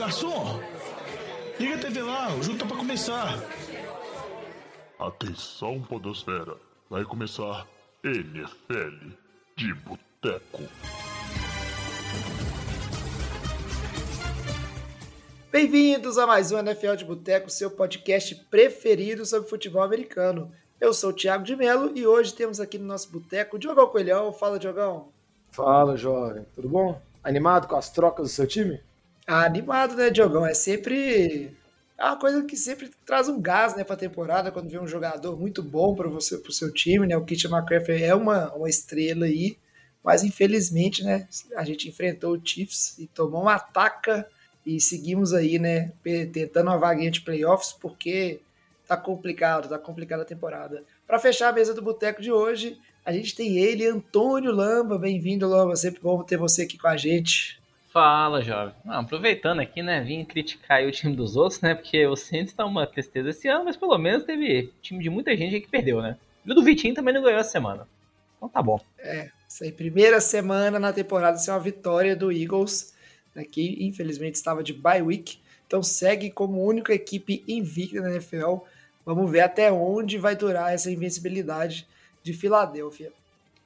garçom! Liga a TV lá, o jogo tá pra começar. Atenção, Podosfera. Vai começar NFL de Boteco. Bem-vindos a mais um NFL de Boteco, seu podcast preferido sobre futebol americano. Eu sou o Thiago de Melo e hoje temos aqui no nosso boteco o Diogão Coelhão. Fala, Diogão. Fala, jovem. Tudo bom? Animado com as trocas do seu time? Animado, né, Diogão? É sempre é uma coisa que sempre traz um gás né, para a temporada, quando vê um jogador muito bom para você, para o seu time, né? O Kitchen McCaffrey é uma, uma estrela aí, mas infelizmente, né, a gente enfrentou o Chiefs e tomou uma ataca e seguimos aí, né, tentando uma vaguinha de playoffs, porque tá complicado, tá complicada a temporada. Para fechar a mesa do boteco de hoje, a gente tem ele, Antônio Lamba. Bem-vindo, Lamba. Sempre bom ter você aqui com a gente. Fala, jovem. Não, aproveitando aqui, né, vim criticar o time dos outros, né, porque o Santos tá uma tristeza esse ano, mas pelo menos teve time de muita gente que perdeu, né? E o do Vitinho também não ganhou essa semana. Então tá bom. É, isso aí, primeira semana na temporada, é uma vitória do Eagles, né, que infelizmente estava de bye week, então segue como única equipe invicta na NFL. Vamos ver até onde vai durar essa invencibilidade de Filadélfia.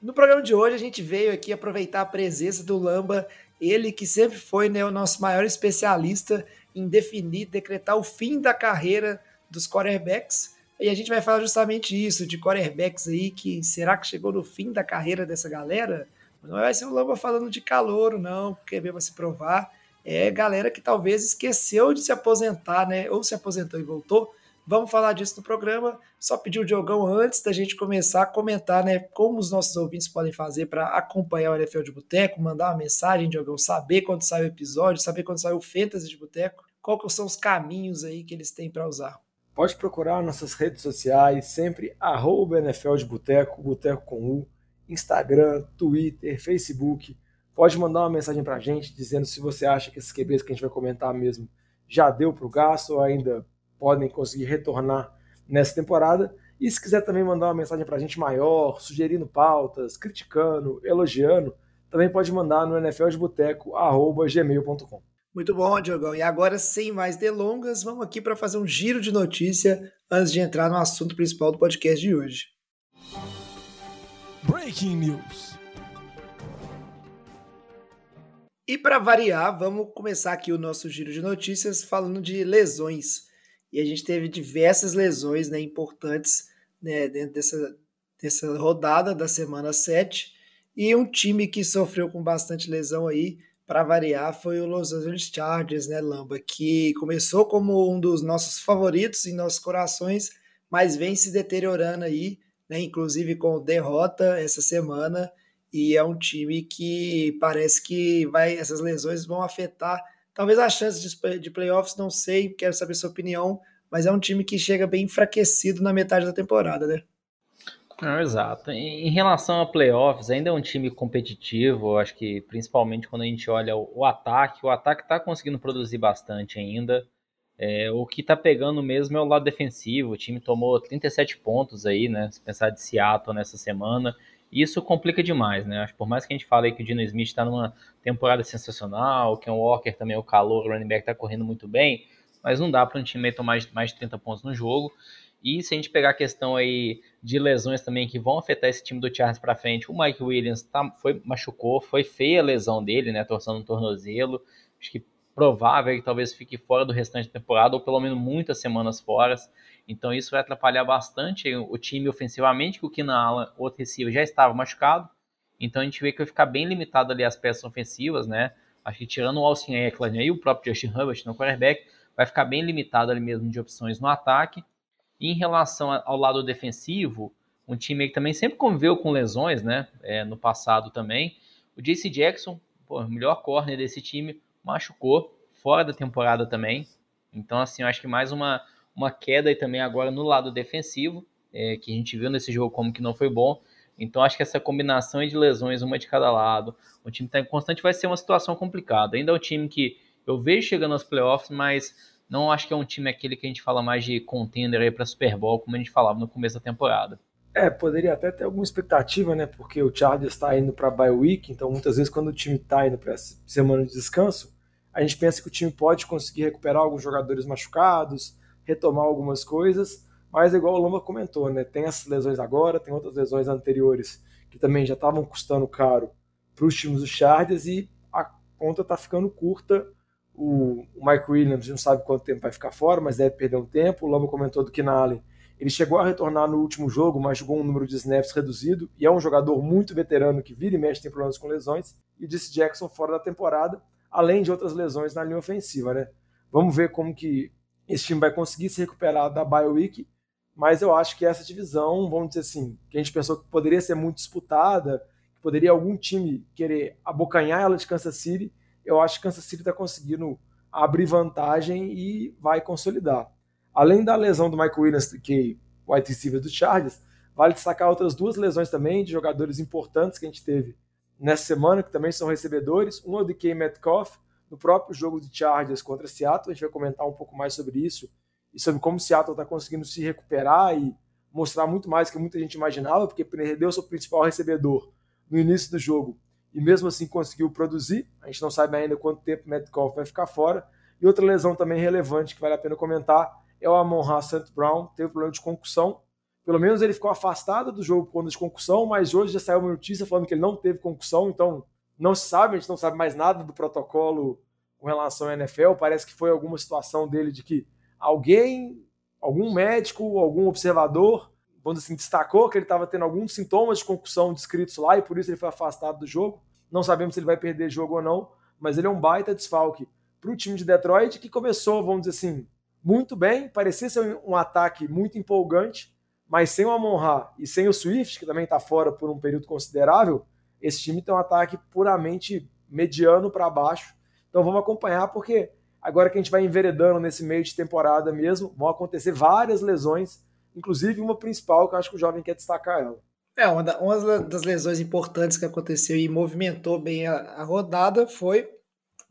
No programa de hoje, a gente veio aqui aproveitar a presença do Lamba ele que sempre foi né, o nosso maior especialista em definir, decretar o fim da carreira dos quarterbacks. E a gente vai falar justamente isso, de quarterbacks aí que será que chegou no fim da carreira dessa galera? Não vai ser o Lamba falando de calouro, não, porque mesmo se provar. É galera que talvez esqueceu de se aposentar, né? Ou se aposentou e voltou, Vamos falar disso no programa. Só pedir o Diogão antes da gente começar a comentar, né, como os nossos ouvintes podem fazer para acompanhar o NFL de Boteco, mandar uma mensagem, Diogão, saber quando sai o episódio, saber quando sai o Fantasy de Boteco, quais são os caminhos aí que eles têm para usar. Pode procurar nossas redes sociais, sempre arroba NFL de Boteco, Boteco com U, Instagram, Twitter, Facebook. Pode mandar uma mensagem para a gente dizendo se você acha que esses QBs que a gente vai comentar mesmo já deu para o gasto ou ainda podem conseguir retornar nessa temporada. E se quiser também mandar uma mensagem para a gente maior, sugerindo pautas, criticando, elogiando, também pode mandar no nfldeboteco.gmail.com. Muito bom, Diogão. E agora, sem mais delongas, vamos aqui para fazer um giro de notícia antes de entrar no assunto principal do podcast de hoje. Breaking News. E para variar, vamos começar aqui o nosso giro de notícias falando de lesões e a gente teve diversas lesões né, importantes né, dentro dessa, dessa rodada da semana 7. E um time que sofreu com bastante lesão aí, para variar, foi o Los Angeles Chargers, né, Lamba? Que começou como um dos nossos favoritos em nossos corações, mas vem se deteriorando aí, né, inclusive com derrota essa semana. E é um time que parece que vai essas lesões vão afetar Talvez as chances de, playoffs, não sei, quero saber sua opinião, mas é um time que chega bem enfraquecido na metade da temporada, né? Não, exato. Em relação a playoffs, ainda é um time competitivo, eu acho que principalmente quando a gente olha o, o ataque, o ataque está conseguindo produzir bastante ainda. É, o que está pegando mesmo é o lado defensivo. O time tomou 37 pontos aí, né? Se pensar de Seattle nessa semana. Isso complica demais, né? Acho que por mais que a gente fale que o Dino Smith está numa temporada sensacional, o Walker também é o calor, o running back está correndo muito bem, mas não dá para um time tomar mais de 30 pontos no jogo. E se a gente pegar a questão aí de lesões também que vão afetar esse time do Charles para frente, o Mike Williams tá, foi, machucou, foi feia a lesão dele, né? Torcendo um tornozelo. Acho que provável que talvez fique fora do restante da temporada, ou pelo menos muitas semanas fora. Então isso vai atrapalhar bastante o time ofensivamente, que o Keenan Allen, o outro receiver, já estava machucado. Então a gente vê que vai ficar bem limitado ali as peças ofensivas, né? Acho que tirando o Austin Eckler e o próprio Justin Herbert no quarterback, vai ficar bem limitado ali mesmo de opções no ataque. E em relação ao lado defensivo, um time que também sempre conviveu com lesões, né? É, no passado também. O JC Jackson, pô, o melhor corner desse time, machucou, fora da temporada também. Então, assim, eu acho que mais uma, uma queda aí também agora no lado defensivo, é, que a gente viu nesse jogo como que não foi bom. Então, acho que essa combinação de lesões, uma de cada lado, o time está em constante, vai ser uma situação complicada. Ainda é um time que eu vejo chegando aos playoffs, mas não acho que é um time aquele que a gente fala mais de contender aí para Super Bowl, como a gente falava no começo da temporada. É, poderia até ter alguma expectativa, né? Porque o Chargers está indo para bye week, então muitas vezes quando o time está indo para semana de descanso, a gente pensa que o time pode conseguir recuperar alguns jogadores machucados, retomar algumas coisas, mas igual o Lomba comentou, né? Tem essas lesões agora, tem outras lesões anteriores que também já estavam custando caro para os times do Chargers e a conta está ficando curta. O, Mike Williams não sabe quanto tempo vai ficar fora, mas deve perder um tempo. O Lomba comentou do Keenan Allen. Ele chegou a retornar no último jogo, mas jogou um número de snaps reduzido e é um jogador muito veterano que vira e mexe tem problemas com lesões. E disse Jackson fora da temporada, além de outras lesões na linha ofensiva, né? Vamos ver como que esse time vai conseguir se recuperar da bye week mas eu acho que essa divisão, vamos dizer assim, que a gente pensou que poderia ser muito disputada, que poderia algum time querer abocanhar ela de Kansas City, eu acho que Kansas City está conseguindo abrir vantagem e vai consolidar. Além da lesão do Michael Williams, que é o wide receiver do Chargers, vale destacar outras duas lesões também de jogadores importantes que a gente teve nessa semana, que também são recebedores. Um é o DK Metcalf, no próprio jogo de Chargers contra Seattle, a gente vai comentar um pouco mais sobre isso e sobre como Seattle está conseguindo se recuperar e mostrar muito mais que muita gente imaginava, porque perdeu seu principal recebedor no início do jogo e mesmo assim conseguiu produzir. A gente não sabe ainda quanto tempo Metcalf vai ficar fora. E outra lesão também relevante que vale a pena comentar é o Amon-Ra St. Brown, teve problema de concussão. Pelo menos ele ficou afastado do jogo por conta de concussão, mas hoje já saiu uma notícia falando que ele não teve concussão, então não se sabe, a gente não sabe mais nada do protocolo com relação à NFL. Parece que foi alguma situação dele de que alguém, algum médico, algum observador, quando assim, destacou que ele estava tendo alguns sintomas de concussão descritos lá e por isso ele foi afastado do jogo. Não sabemos se ele vai perder jogo ou não, mas ele é um baita desfalque para o time de Detroit que começou, vamos dizer assim, muito bem, parecia ser um ataque muito empolgante, mas sem o Amon-Ra e sem o Swift, que também está fora por um período considerável, esse time tem um ataque puramente mediano para baixo. Então vamos acompanhar, porque Agora que a gente vai enveredando nesse meio de temporada mesmo, vão acontecer várias lesões, inclusive uma principal que eu acho que o jovem quer destacar ela. É, uma, da, uma das lesões importantes que aconteceu e movimentou bem a, a rodada foi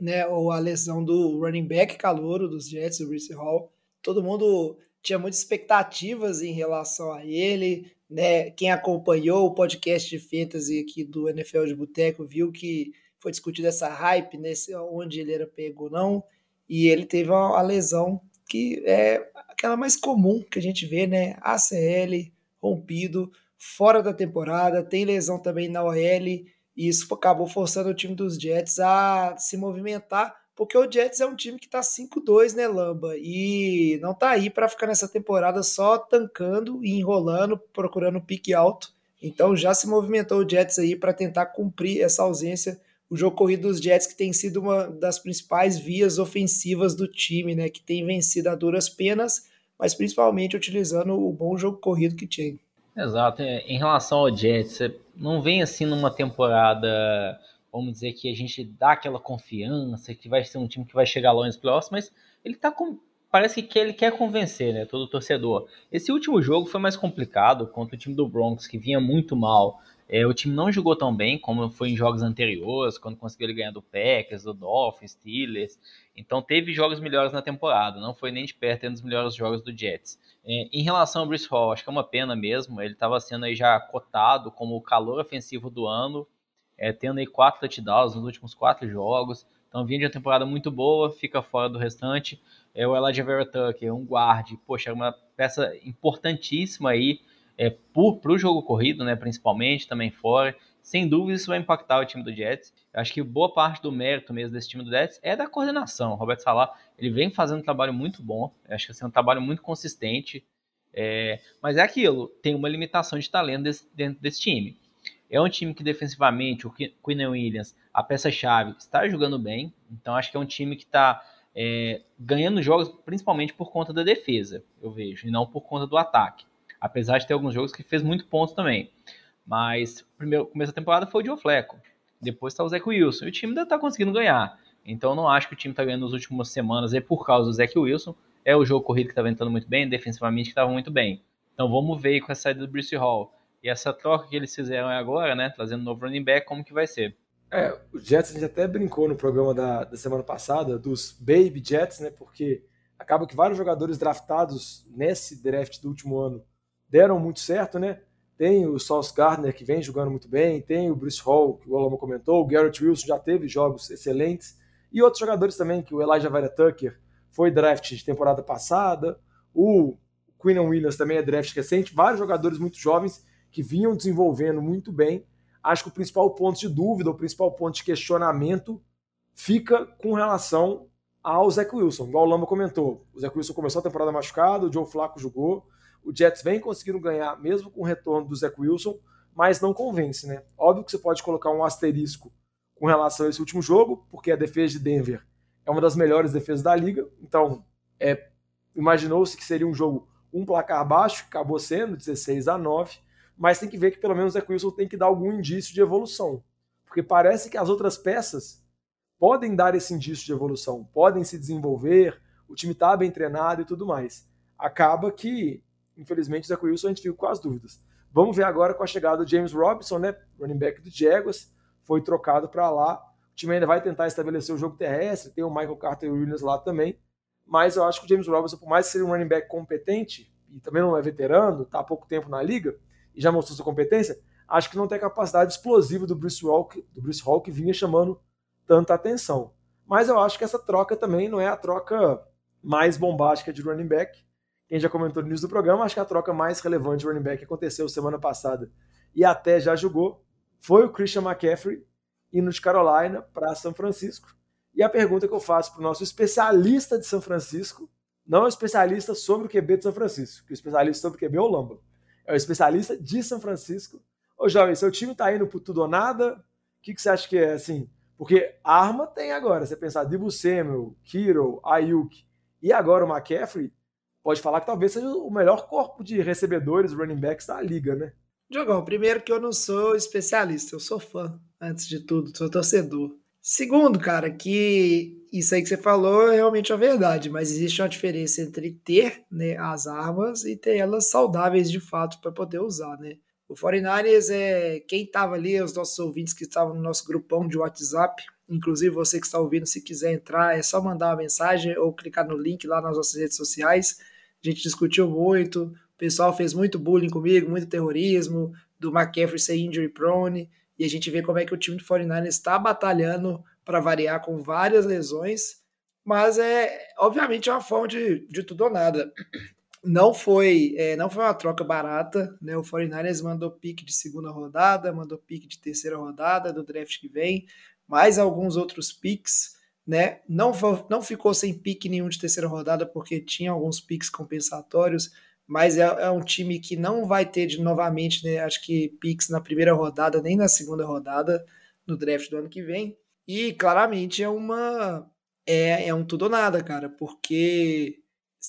né, a lesão do running back calouro dos Jets, o Bruce Hall. Todo mundo tinha muitas expectativas em relação a ele. Né? Quem acompanhou o podcast de fantasy aqui do NFL de Boteco viu que foi discutido essa hype, nesse, onde ele era pego ou não e ele teve uma, lesão que é aquela mais comum que a gente vê, né? ACL, rompido, fora da temporada, tem lesão também na OL, e isso acabou forçando o time dos Jets a se movimentar, porque o Jets é um time que tá 5-2, né, Lamba? E não tá aí para ficar nessa temporada só tancando e enrolando, procurando pique alto. Então já se movimentou o Jets aí para tentar cumprir essa ausência o jogo corrido dos Jets que tem sido uma das principais vias ofensivas do time, né, que tem vencido a duras penas, mas principalmente utilizando o bom jogo corrido que tinha. Exato. É, em relação ao Jets, não vem assim numa temporada, vamos dizer que a gente dá aquela confiança que vai ser um time que vai chegar longe nos playoffs, mas ele tá com parece que ele quer convencer, né, todo torcedor. Esse último jogo foi mais complicado contra o time do Bronx, que vinha muito mal. É, o time não jogou tão bem como foi em jogos anteriores, quando conseguiu ele ganhar do Packers, do Dolphins, Steelers. Então teve jogos melhores na temporada, não foi nem de perto um dos melhores jogos do Jets. É, em relação ao Bruce Hall, acho que é uma pena mesmo. Ele estava sendo aí já cotado como o calor ofensivo do ano, é, tendo aí quatro touchdowns nos últimos quatro jogos. Então vinha de uma temporada muito boa, fica fora do restante. É o Elijah Vera Tucker, um guarde, poxa, é uma peça importantíssima aí é, para o jogo corrido, né, principalmente, também fora. Sem dúvida, isso vai impactar o time do Jets. Eu acho que boa parte do mérito mesmo desse time do Jets é da coordenação. O Roberto Salah, ele vem fazendo um trabalho muito bom. Eu acho que assim, é um trabalho muito consistente. É, mas é aquilo, tem uma limitação de talento desse, dentro desse time. É um time que defensivamente, o Quinn Williams, a peça-chave, está jogando bem. Então acho que é um time que está é, ganhando jogos principalmente por conta da defesa, eu vejo, e não por conta do ataque. Apesar de ter alguns jogos que fez muito pontos também. Mas o primeiro começo da temporada foi o Joe Fleco. Depois está o Zach Wilson. E o time ainda está conseguindo ganhar. Então não acho que o time está ganhando nas últimas semanas é por causa do Zach Wilson. É o jogo corrido que está ventando muito bem, defensivamente que estava muito bem. Então vamos ver com a saída do Bruce Hall e essa troca que eles fizeram agora, né? Trazendo um novo running back, como que vai ser. É, o Jets a gente até brincou no programa da, da semana passada dos Baby Jets, né? Porque acaba que vários jogadores draftados nesse draft do último ano deram muito certo, né? Tem o Sauce Gardner, que vem jogando muito bem, tem o Bruce Hall, que o Alamo comentou, o Garrett Wilson já teve jogos excelentes, E outros jogadores também, que o Elijah Vera Tucker foi draft de temporada passada, o Quinn Williams também é draft recente, vários jogadores muito jovens que vinham desenvolvendo muito bem. Acho que o principal ponto de dúvida, o principal ponto de questionamento fica com relação ao Zach Wilson. Igual o Lama comentou, o Zach Wilson começou a temporada machucado, o Joe Flacco jogou, o Jets vem conseguindo ganhar mesmo com o retorno do Zach Wilson, mas não convence, né? Óbvio que você pode colocar um asterisco com relação a esse último jogo, porque a defesa de Denver é uma das melhores defesas da liga, então é, imaginou-se que seria um jogo um placar baixo, acabou sendo 16 a 9, mas tem que ver que pelo menos o Zach Wilson tem que dar algum indício de evolução, porque parece que as outras peças podem dar esse indício de evolução, podem se desenvolver, o time está bem treinado e tudo mais. Acaba que, infelizmente, o Zach Wilson a gente fica com as dúvidas. Vamos ver agora com a chegada do James Robinson, né, running back do Jaguars, foi trocado para lá. O time ainda vai tentar estabelecer o jogo terrestre, tem o Michael Carter Williams lá também, mas eu acho que o James Robinson, por mais que seja um running back competente, e também não é veterano, está há pouco tempo na liga, e já mostrou sua competência, acho que não tem a capacidade explosiva do Bruce Hall, do Bruce Hall que vinha chamando tanta atenção. Mas eu acho que essa troca também não é a troca mais bombástica de running back. Quem já comentou no início do programa, acho que a troca mais relevante de running back que aconteceu semana passada e até já jogou foi o Christian McCaffrey indo de Carolina para São Francisco. E a pergunta que eu faço para o nosso especialista de São Francisco, não é o especialista sobre o QB de São Francisco, que o especialista sobre o QB é o Lamba. É o especialista de São Francisco. Ô, jovem, seu time está indo por tudo ou nada? O que, que você acha que é, assim, porque arma tem agora. Você pensar Dibu Samuel, Kiro, Ayuk e agora o McCaffrey, pode falar que talvez seja o melhor corpo de recebedores, running backs da liga, né? Diogão, primeiro que eu não sou especialista, eu sou fã, antes de tudo, sou torcedor. Segundo, cara, que isso aí que você falou é realmente a verdade, mas existe uma diferença entre ter né, as armas e ter elas saudáveis de fato para poder usar, né? O 49ers é quem estava ali, os nossos ouvintes que estavam no nosso grupão de WhatsApp, inclusive você que está ouvindo, se quiser entrar, é só mandar uma mensagem ou clicar no link lá nas nossas redes sociais. A gente discutiu muito, o pessoal fez muito bullying comigo, muito terrorismo, do McCaffrey ser injury prone, e a gente vê como é que o time do 49ers está batalhando para variar com várias lesões, mas é obviamente é uma forma de, de tudo ou nada não foi é, não foi uma troca barata, né? O 49ers mandou pique de segunda rodada, mandou pique de terceira rodada do draft que vem, mais alguns outros piques, né? Não, não ficou sem pique nenhum de terceira rodada porque tinha alguns piques compensatórios, mas é, é um time que não vai ter de novamente, né? Acho que piques na primeira rodada nem na segunda rodada no draft do ano que vem. E claramente é uma é, é um tudo ou nada, cara, porque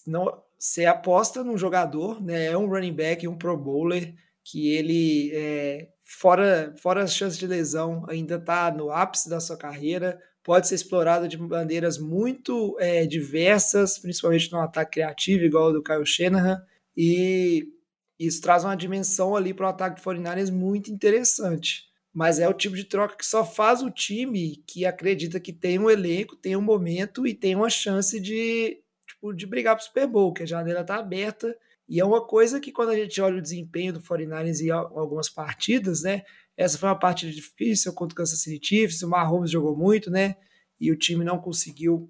não você aposta num jogador, né? É um running back, um pro bowler, que ele, é, fora, fora as chances de lesão, ainda está no ápice da sua carreira, pode ser explorado de maneiras muito é, diversas, principalmente no ataque criativo, igual o do Kyle Shanahan, e isso traz uma dimensão ali para o ataque de 49 muito interessante. Mas é o tipo de troca que só faz o time que acredita que tem um elenco, tem um momento e tem uma chance de tipo, de brigar pro Super Bowl, que a janela tá aberta. E é uma coisa que quando a gente olha o desempenho do 49ers em algumas partidas, né? Essa foi uma partida difícil contra o Kansas City Chiefs, o Mahomes jogou muito, né? E o time não conseguiu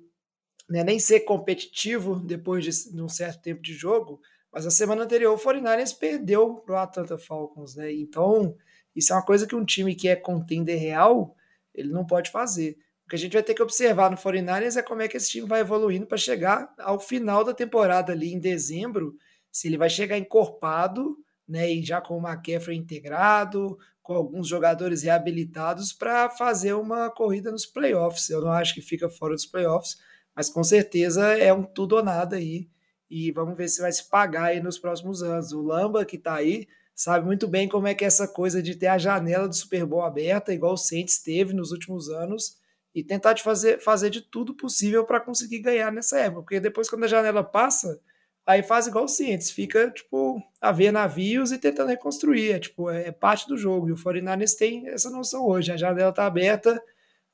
né, nem ser competitivo depois de, de um certo tempo de jogo. Mas a semana anterior o 49ers perdeu pro Atlanta Falcons, né? Então, isso é uma coisa que um time que é contender real, ele não pode fazer. O que a gente vai ter que observar no 49ers é como é que esse time vai evoluindo para chegar ao final da temporada ali em dezembro, se ele vai chegar encorpado, né, e já com o McCaffrey integrado, com alguns jogadores reabilitados para fazer uma corrida nos playoffs. Eu não acho que fica fora dos playoffs, mas com certeza é um tudo ou nada aí. E vamos ver se vai se pagar aí nos próximos anos. O Lamba, que está aí, sabe muito bem como é que é essa coisa de ter a janela do Super Bowl aberta, igual o Saints teve nos últimos anos, e tentar de fazer, fazer de tudo possível para conseguir ganhar nessa época. Porque depois, quando a janela passa, aí faz igual o Cientes, fica tipo a ver navios e tentando reconstruir. É, tipo, é parte do jogo. E o 49ers tem essa noção hoje. A janela está aberta,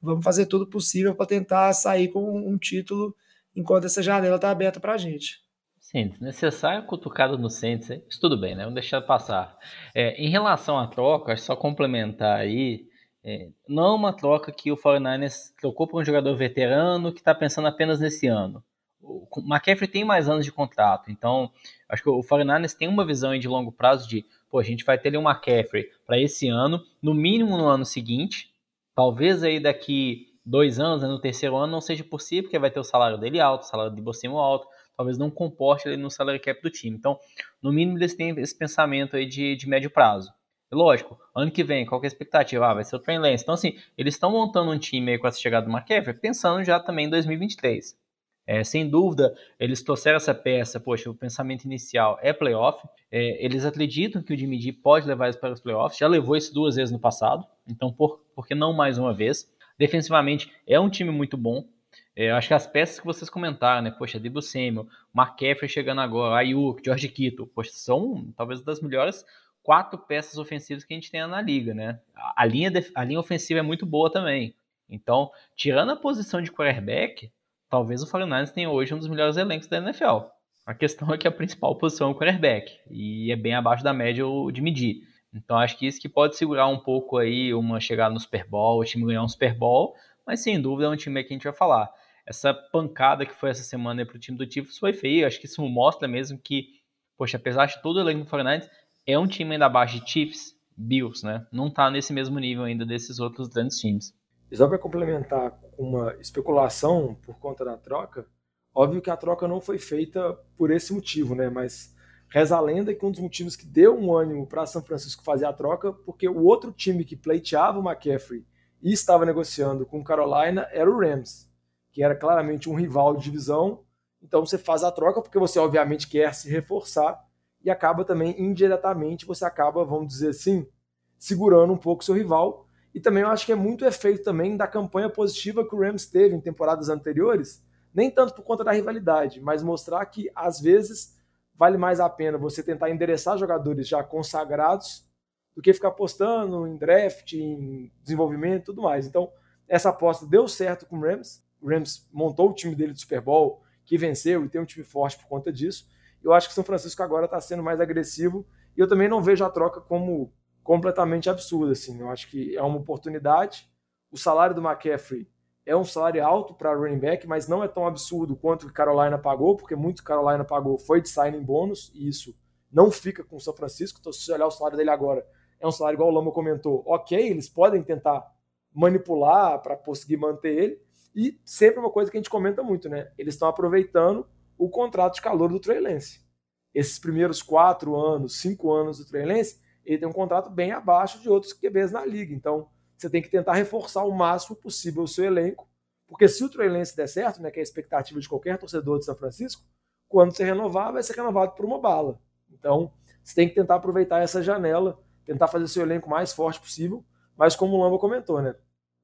vamos fazer tudo possível para tentar sair com um título enquanto essa janela está aberta para a gente. Sim, necessário cutucado no Saints, isso tudo bem, né? Vamos deixar passar. É, em relação à troca, só complementar aí, É, não é uma troca que o 49ers trocou por um jogador veterano que está pensando apenas nesse ano. O McCaffrey tem mais anos de contrato, então acho que o 49ers tem uma visão de longo prazo de, pô, a gente vai ter ali um McCaffrey para esse ano, no mínimo no ano seguinte, talvez aí daqui dois anos, né, no terceiro ano não seja possível, porque vai ter o salário dele alto, o salário de Bocimo alto, talvez não comporte ele no salary cap do time. Então, no mínimo eles têm esse pensamento aí de, de médio prazo. Lógico, ano que vem, qual que é a expectativa? Ah, vai ser o Trey Lance. Então, assim, eles estão montando um time aí com essa chegada do McCaffrey, pensando já também em 2023. É, sem dúvida, eles trouxeram essa peça, poxa, o pensamento inicial é playoff. É, eles acreditam que o Jimmy G pode levar isso para os playoffs, já levou isso duas vezes no passado, então por, por que não mais uma vez? Defensivamente, é um time muito bom. É, acho que as peças que vocês comentaram, né? Poxa, Debo Samuel, McCaffrey chegando agora, Ayuk, George Kittle, poxa, são talvez das melhores quatro peças ofensivas que a gente tem na liga, né? A linha, a linha ofensiva é muito boa também. Então, tirando a posição de quarterback, talvez o 49ers tenha hoje um dos melhores elencos da NFL. A questão é que a principal posição é o quarterback, e é bem abaixo da média de medir. Então, acho que isso que pode segurar um pouco aí uma chegada no Super Bowl, o time ganhar um Super Bowl, mas sem dúvida é um time que a gente vai falar. Essa pancada que foi essa semana para o time do Chiefs foi feia, acho que isso mostra mesmo que, poxa, apesar de todo o elenco do 49ers, é um time ainda abaixo de Chiefs, Bills, né? Não está nesse mesmo nível ainda desses outros grandes times. E só para complementar uma especulação por conta da troca, óbvio que a troca não foi feita por esse motivo, né? Mas reza a lenda que um dos motivos que deu um ânimo para São Francisco fazer a troca, porque o outro time que pleiteava o McCaffrey e estava negociando com Carolina era o Rams, que era claramente um rival de divisão. Então você faz a troca porque você obviamente quer se reforçar e acaba também indiretamente você acaba, vamos dizer assim, segurando um pouco seu rival. E também eu acho que é muito efeito também da campanha positiva que o Rams teve em temporadas anteriores, nem tanto por conta da rivalidade, mas mostrar que às vezes vale mais a pena você tentar endereçar jogadores já consagrados do que ficar apostando em draft, em desenvolvimento e tudo mais. Então, essa aposta deu certo com o Rams. O Rams montou o time dele de Super Bowl, que venceu e tem um time forte por conta disso. Eu acho que São Francisco agora está sendo mais agressivo e eu também não vejo a troca como completamente absurda. Assim. Eu acho que é uma oportunidade. O salário do McCaffrey é um salário alto para running back, mas não é tão absurdo quanto que Carolina pagou, porque muito Carolina pagou foi de signing bônus e isso não fica com o São Francisco. Então, se você olhar o salário dele agora, é um salário igual o Lama comentou. Ok, eles podem tentar manipular para conseguir manter ele. E sempre uma coisa que a gente comenta muito, né? Eles estão aproveitando o contrato de calor do Trey Lance. Esses primeiros quatro anos, cinco anos do Trey Lance, ele tem um contrato bem abaixo de outros QBs na liga. Então, você tem que tentar reforçar o máximo possível o seu elenco, porque se o Trey Lance der certo, né, que é a expectativa de qualquer torcedor de São Francisco, quando você renovar, vai ser renovado por uma bala. Então, você tem que tentar aproveitar essa janela, tentar fazer seu elenco mais forte possível, mas como o Lamba comentou, né,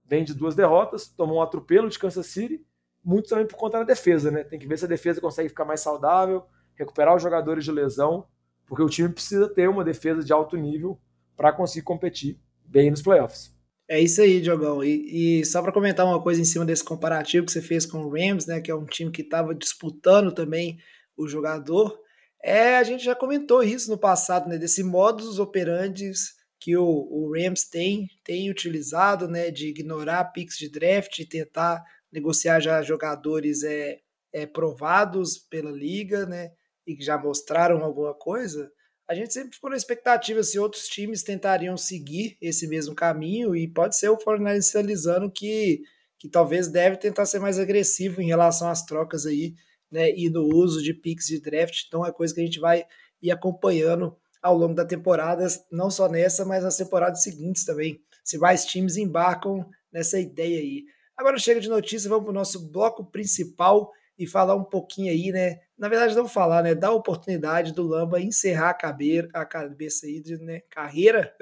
vem de duas derrotas, tomou um atropelo de Kansas City muito também por conta da defesa, né? Tem que ver se a defesa consegue ficar mais saudável, recuperar os jogadores de lesão, porque o time precisa ter uma defesa de alto nível para conseguir competir bem nos playoffs. É isso aí, Diogão. E, e só para comentar uma coisa em cima desse comparativo que você fez com o Rams, né, que é um time que estava disputando também o jogador, é a gente já comentou isso no passado, né, desse modus operandi que o, o Rams tem, tem utilizado, né, de ignorar picks de draft e tentar negociar já jogadores é, é, provados pela liga, né? E que já mostraram alguma coisa, a gente sempre ficou na expectativa se outros times tentariam seguir esse mesmo caminho e pode ser o Fortnite sinalizando que, que talvez deve tentar ser mais agressivo em relação às trocas aí, né? E no uso de picks de draft. Então é coisa que a gente vai ir acompanhando ao longo da temporada, não só nessa, mas nas temporadas seguintes também. Se mais times embarcam nessa ideia aí. Agora chega de notícia, vamos para o nosso bloco principal e falar um pouquinho aí, né? Na verdade, não falar, né? Dar a oportunidade do Lamba encerrar a, cabeça, a cabeça aí de né? carreira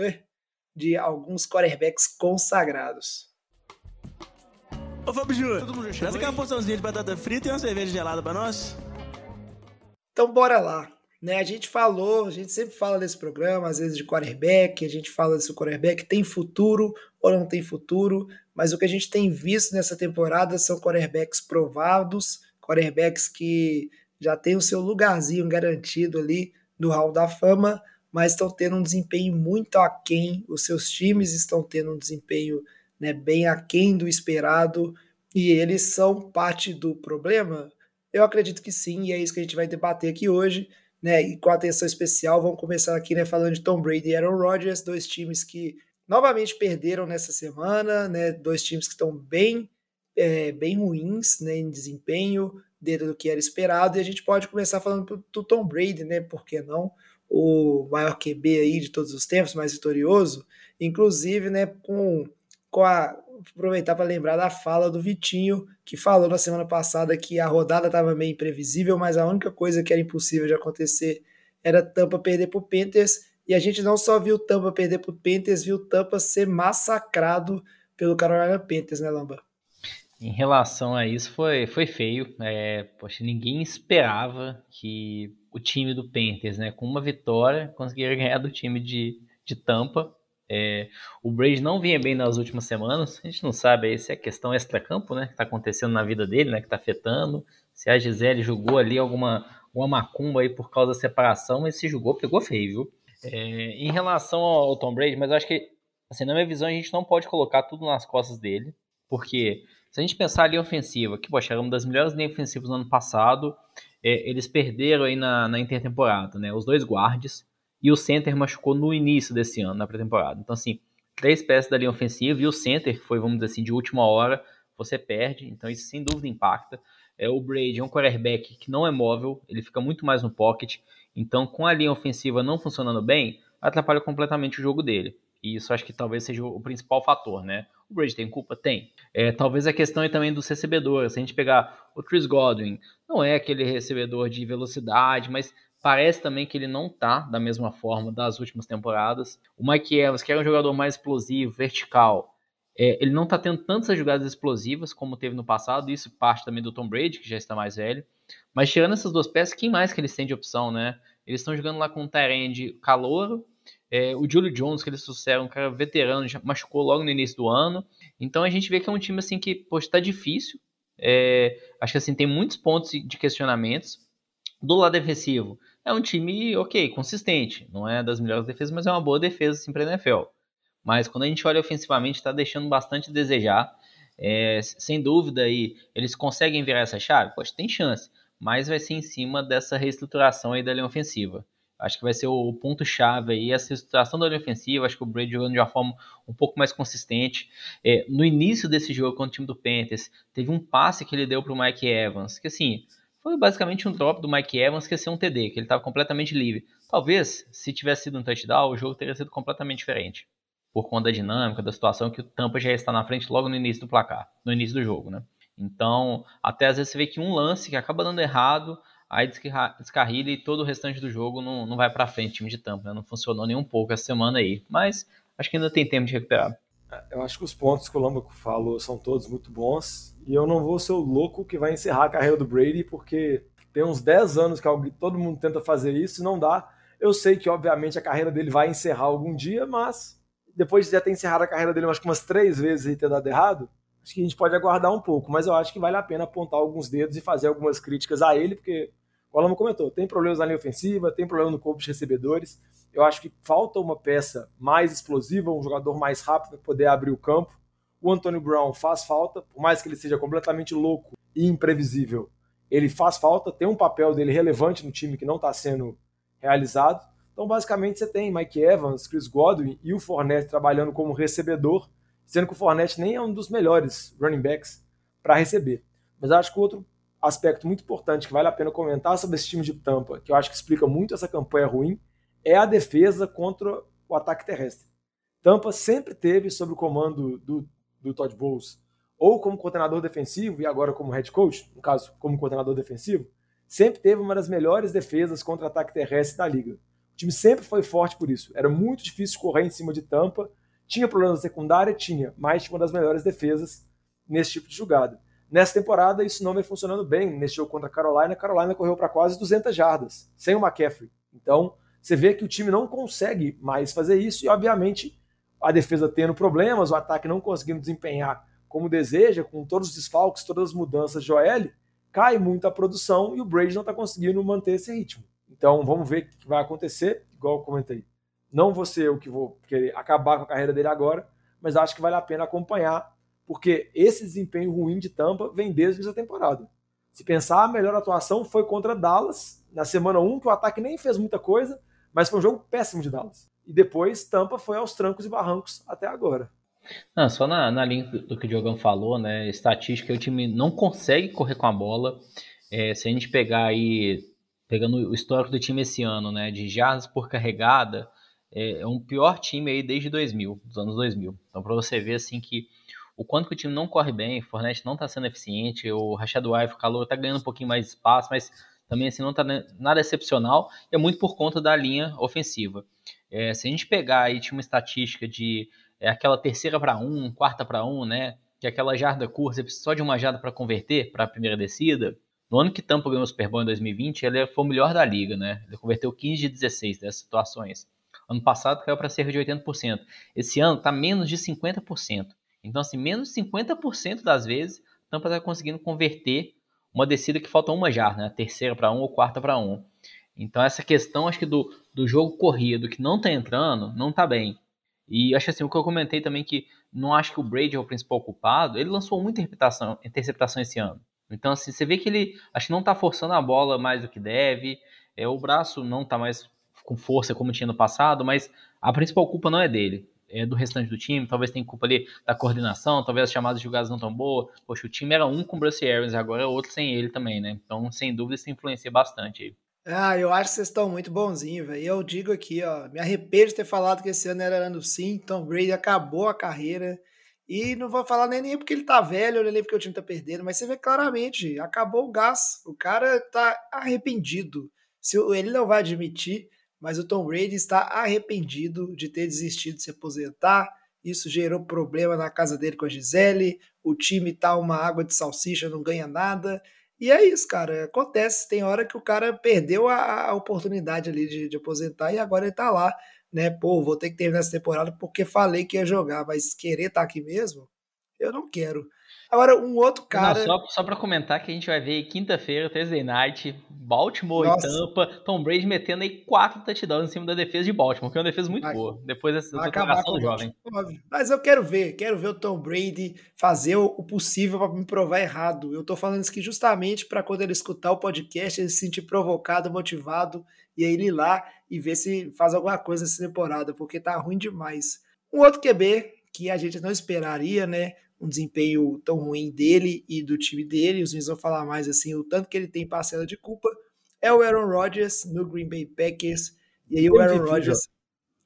de alguns quarterbacks consagrados. Ô Fábio Júnior, traz aqui uma porçãozinha de batata frita e uma cerveja gelada para nós. Então bora lá. Né, a gente falou, a gente sempre fala nesse programa, às vezes de quarterback, a gente fala se o quarterback tem futuro ou não tem futuro, mas o que a gente tem visto nessa temporada são quarterbacks provados, quarterbacks que já têm o seu lugarzinho garantido ali no Hall da Fama, mas estão tendo um desempenho muito aquém. Os seus times estão tendo um desempenho né, bem aquém do esperado e eles são parte do problema? Eu acredito que sim, e é isso que a gente vai debater aqui hoje. Né, e com atenção especial, vamos começar aqui né, falando de Tom Brady e Aaron Rodgers, dois times que novamente perderam nessa semana, né, dois times que estão bem, é, bem ruins né, em desempenho, dentro do que era esperado, e a gente pode começar falando do Tom Brady, né, por que não? O maior QB aí de todos os tempos, mais vitorioso, inclusive né, com, com a, aproveitar para lembrar da fala do Vitinho, que falou na semana passada que a rodada estava meio imprevisível, mas a única coisa que era impossível de acontecer era Tampa perder para o Panthers. E a gente não só viu Tampa perder para o Panthers, viu Tampa ser massacrado pelo Carolina Panthers, né, Lamba? Em relação a isso, foi, foi feio. É, poxa, ninguém esperava que o time do Panthers, né, com uma vitória, conseguiria ganhar do time de, de Tampa. É, o Brady não vinha bem nas últimas semanas. A gente não sabe aí se é questão extra-campo, né? Que está acontecendo na vida dele, né? Que está afetando. Se a Gisele jogou ali alguma, alguma macumba aí por causa da separação, mas se jogou, pegou feio, viu? É, em relação ao Tom Brady, mas eu acho que, assim, na minha visão, a gente não pode colocar tudo nas costas dele, porque se a gente pensar ali ofensiva, que, poxa, era uma das melhores linhas ofensivas no ano passado, é, eles perderam aí na, na intertemporada, né? Os dois guardes, e o center machucou no início desse ano, na pré-temporada. Então, assim, três peças da linha ofensiva e o center, que foi, vamos dizer assim, de última hora, você perde. Então, isso sem dúvida impacta. É, o Brady é um quarterback que não é móvel, ele fica muito mais no pocket. Então, com a linha ofensiva não funcionando bem, atrapalha completamente o jogo dele. E isso acho que talvez seja o principal fator, né? O Brady tem culpa? Tem. É, talvez a questão é também dos recebedores. Se a gente pegar o Chris Godwin, não é aquele recebedor de velocidade, mas Parece também que ele não tá da mesma forma das últimas temporadas. O Mike Evans, que era um jogador mais explosivo, vertical, é, ele não tá tendo tantas jogadas explosivas como teve no passado. Isso parte também do Tom Brady, que já está mais velho. Mas tirando essas duas peças, quem mais que eles têm de opção, né? Eles estão jogando lá com um Tyrande calouro. É, o Julio Jones, que eles trouxeram, um cara veterano, já machucou logo no início do ano. Então a gente vê que é um time assim que, poxa, tá difícil. É, acho que assim, tem muitos pontos de questionamentos. Do lado defensivo, é um time, ok, consistente. Não é das melhores defesas, mas é uma boa defesa assim, para NFL. Mas quando a gente olha ofensivamente, está deixando bastante a desejar. É, sem dúvida, aí, eles conseguem virar essa chave? Poxa, tem chance. Mas vai ser em cima dessa reestruturação aí da linha ofensiva. Acho que vai ser o ponto-chave aí, essa reestruturação da linha ofensiva. Acho que o Brady jogando de uma forma um pouco mais consistente. É, no início desse jogo contra o time do Panthers, teve um passe que ele deu para o Mike Evans, que assim, foi basicamente um drop do Mike Evans que ia ser um TD, que ele estava completamente livre. Talvez, se tivesse sido um touchdown, o jogo teria sido completamente diferente. Por conta da dinâmica, da situação que o Tampa já está na frente logo no início do placar, no início do jogo, né? Então, até às vezes você vê que um lance que acaba dando errado, aí descarrilha e todo o restante do jogo não, não vai para frente, time de Tampa, né? Não funcionou nem um pouco essa semana aí. Mas acho que ainda tem tempo de recuperar. Eu acho que os pontos que o Lambaco falou são todos muito bons. E eu não vou ser o louco que vai encerrar a carreira do Brady, porque tem uns 10 anos que todo mundo tenta fazer isso e não dá. Eu sei que, obviamente, a carreira dele vai encerrar algum dia, mas depois de já ter encerrado a carreira dele acho que umas três vezes e ter dado errado, acho que a gente pode aguardar um pouco. Mas eu acho que vale a pena apontar alguns dedos e fazer algumas críticas a ele, porque, o Lama comentou, tem problemas na linha ofensiva, tem problema no corpo de recebedores. Eu acho que falta uma peça mais explosiva, um jogador mais rápido para poder abrir o campo. O Antônio Brown faz falta, por mais que ele seja completamente louco e imprevisível, ele faz falta, tem um papel dele relevante no time que não está sendo realizado. Então, basicamente, você tem Mike Evans, Chris Godwin e o Fournette trabalhando como recebedor, sendo que o Fournette nem é um dos melhores running backs para receber. Mas acho que outro aspecto muito importante que vale a pena comentar sobre esse time de Tampa, que eu acho que explica muito essa campanha ruim, é a defesa contra o ataque terrestre. Tampa sempre teve sob o comando do, do Todd Bowles, ou como coordenador defensivo e agora como head coach, no caso, como coordenador defensivo, sempre teve uma das melhores defesas contra ataque terrestre da liga. O time sempre foi forte por isso. Era muito difícil correr em cima de Tampa. Tinha problemas na secundária? Tinha, mas tinha uma das melhores defesas nesse tipo de jogada. Nessa temporada, isso não vem funcionando bem. Nesse jogo contra a Carolina, a Carolina correu para quase 200 jardas, sem o McCaffrey. Então, você vê que o time não consegue mais fazer isso e, obviamente, a defesa tendo problemas, o ataque não conseguindo desempenhar como deseja, com todos os desfalques, todas as mudanças de OL, cai muito a produção e o Brady não está conseguindo manter esse ritmo. Então vamos ver o que vai acontecer. igual eu comentei. Não vou ser eu que vou querer acabar com a carreira dele agora, mas acho que vale a pena acompanhar, porque esse desempenho ruim de Tampa vem desde essa temporada. Se pensar, a melhor atuação foi contra Dallas, na semana 1, que o ataque nem fez muita coisa, mas foi um jogo péssimo de Dallas. E depois Tampa foi aos trancos e barrancos até agora. Não, só na, na linha do que o Diogão falou, né? Estatística, o time não consegue correr com a bola. É, se a gente pegar aí, pegando o histórico do time esse ano, né? De jardas por carregada, é, é um pior time aí desde 2000, dos anos 2000. Então, para você ver, assim, que o quanto que o time não corre bem, o Fornette não está sendo eficiente, o Rashad White, o calor, está ganhando um pouquinho mais de espaço, mas também assim não está nada excepcional, é muito por conta da linha ofensiva. É, se a gente pegar aí, tinha uma estatística de é, aquela terceira para um, quarta para um, né? Que é aquela jarda curta, você precisa só de uma jarda para converter para a primeira descida. No ano que Tampa ganhou o Super Bowl em 2020, ele foi o melhor da liga, né? Ele converteu 15 de 16 dessas situações. Ano passado caiu para cerca de 80%. Esse ano está menos de 50%. Então, assim, menos de 50% das vezes, Tampa está conseguindo converter uma descida que falta uma jarda, né? Terceira para um ou quarta para um. Então, essa questão, acho que do, do jogo corrido que não está entrando, não está bem. E acho assim, o que eu comentei também que não acho que o Brady é o principal culpado, ele lançou muita interceptação, interceptação esse ano. Então, assim, você vê que ele acho que não está forçando a bola mais do que deve, é, o braço não está mais com força como tinha no passado, mas a principal culpa não é dele, é do restante do time. Talvez tenha culpa ali da coordenação, talvez as chamadas de jogadas não tão boas. Poxa, o time era um com o Bruce Arians, agora é outro sem ele também, né? Então, sem dúvida, isso influencia bastante aí. Ah, eu acho que vocês estão muito bonzinhos, velho. Eu digo aqui, ó, me arrependo de ter falado que esse ano era ano sim, Tom Brady acabou a carreira. E não vou falar nem, porque ele tá velho, nem porque o time tá perdendo, mas você vê claramente, acabou o gás. O cara tá arrependido. Se ele não vai admitir, mas o Tom Brady está arrependido de ter desistido de se aposentar. Isso gerou problema na casa dele com a Gisele. O time tá uma água de salsicha, não ganha nada. E é isso, cara. Acontece. Tem hora que o cara perdeu a, a oportunidade ali de, de, aposentar e agora ele tá lá, né? Pô, vou ter que terminar essa temporada porque falei que ia jogar, mas querer tá aqui mesmo, eu não quero. Agora, um outro cara. Não, só, só pra comentar que a gente vai ver quinta-feira, Thursday Night, Baltimore Nossa. e Tampa, Tom Brady metendo aí quatro touchdowns em cima da defesa de Baltimore, que é uma defesa muito vai, boa. Depois dessa declaração do jovem. Mas eu quero ver, quero ver o Tom Brady fazer o possível para me provar errado. Eu tô falando isso aqui justamente para quando ele escutar o podcast, ele se sentir provocado, motivado, e aí ele ir lá e ver se faz alguma coisa nessa temporada, porque tá ruim demais. Um outro QB que a gente não esperaria, né? Um desempenho tão ruim dele e do time dele, os meninos vão falar mais assim, o tanto que ele tem parcela de culpa, é o Aaron Rodgers no Green Bay Packers. E aí o Aaron Rodgers.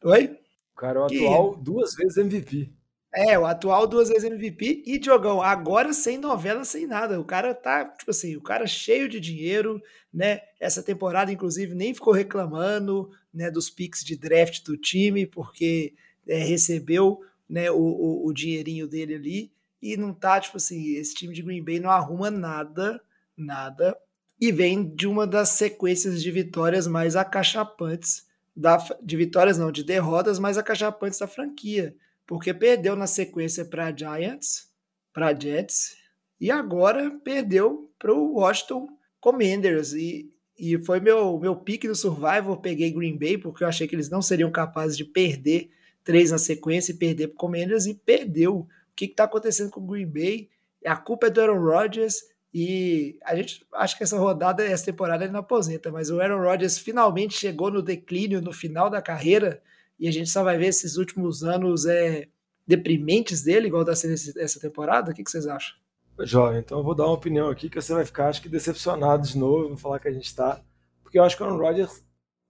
Oi? O cara é o atual que... duas vezes MVP. É, o atual duas vezes MVP e Diogão, agora sem novela, sem nada. O cara tá, tipo assim, o cara cheio de dinheiro, né? Essa temporada, inclusive, nem ficou reclamando, né, dos picks de draft do time, porque é, recebeu, né, o, o, o dinheirinho dele ali e não tá, tipo assim, esse time de Green Bay não arruma nada, nada, e vem de uma das sequências de vitórias mais acachapantes, da, de vitórias não, de derrotas mais acachapantes da franquia, porque perdeu na sequência para Giants, para Jets, e agora perdeu para o Washington Commanders, e, e foi meu, meu pique no Survival, peguei Green Bay, porque eu achei que eles não seriam capazes de perder três na sequência e perder para Commanders, e perdeu, que está acontecendo com o Green Bay. A culpa é do Aaron Rodgers e a gente acha que essa rodada, essa temporada ele não aposenta, mas o Aaron Rodgers finalmente chegou no declínio no final da carreira e a gente só vai ver esses últimos anos é, deprimentes dele, igual está sendo essa temporada. O que, que vocês acham? Jovem, então eu vou dar uma opinião aqui que você vai ficar, acho que, decepcionado de novo, vou falar que a gente está. Porque eu acho que o Aaron Rodgers,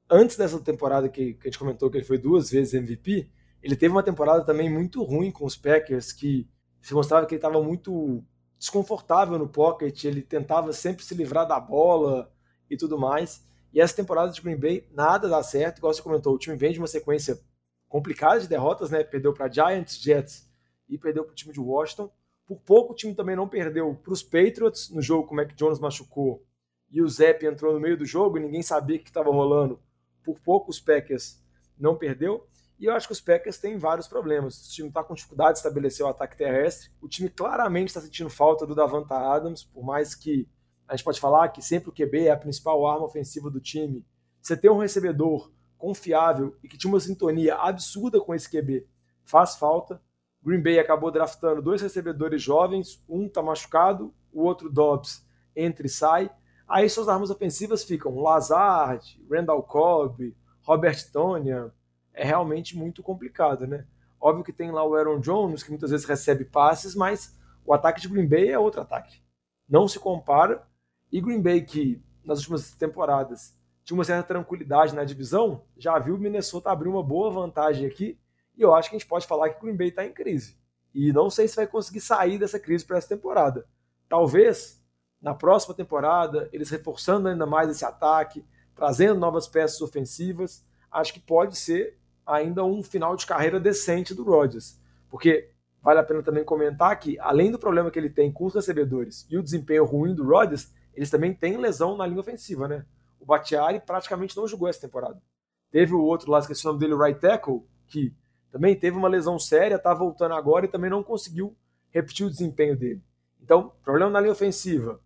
antes dessa temporada que, que a gente comentou que ele foi duas vezes MVP, ele teve uma temporada também muito ruim com os Packers, que se mostrava que ele estava muito desconfortável no pocket, ele tentava sempre se livrar da bola e tudo mais. E essa temporada de Green Bay nada dá certo, igual você comentou, o time vem de uma sequência complicada de derrotas, né? Perdeu para Giants, Jets e perdeu para o time de Washington. Por pouco o time também não perdeu para os Patriots no jogo com o Mac Jones machucou e o Zepp entrou no meio do jogo e ninguém sabia o que estava rolando. Por pouco os Packers não perdeu. E eu acho que os Packers têm vários problemas. O time está com dificuldade de estabelecer o ataque terrestre. O time claramente está sentindo falta do Davanta Adams, por mais que a gente pode falar que sempre o QB é a principal arma ofensiva do time. Você ter um recebedor confiável e que tinha uma sintonia absurda com esse QB, faz falta. Green Bay acabou draftando dois recebedores jovens, um está machucado, o outro Dobbs entra e sai. Aí suas armas ofensivas ficam Lazard, Randall Cobb, Robert Tonian. É realmente muito complicado, né? Óbvio que tem lá o Aaron Jones, que muitas vezes recebe passes, mas o ataque de Green Bay é outro ataque. Não se compara. E Green Bay, que nas últimas temporadas tinha uma certa tranquilidade na divisão, já viu o Minnesota abrir uma boa vantagem aqui. E eu acho que a gente pode falar que Green Bay está em crise. E não sei se vai conseguir sair dessa crise para essa temporada. Talvez na próxima temporada, eles reforçando ainda mais esse ataque, trazendo novas peças ofensivas, acho que pode ser ainda um final de carreira decente do Rodgers. Porque vale a pena também comentar que, além do problema que ele tem com os recebedores e o desempenho ruim do Rodgers, eles também têm lesão na linha ofensiva, né? O Batiari praticamente não jogou essa temporada. Teve o outro lá, esqueci o nome dele, o right tackle, que também teve uma lesão séria, está voltando agora e também não conseguiu repetir o desempenho dele. Então, problema na linha ofensiva.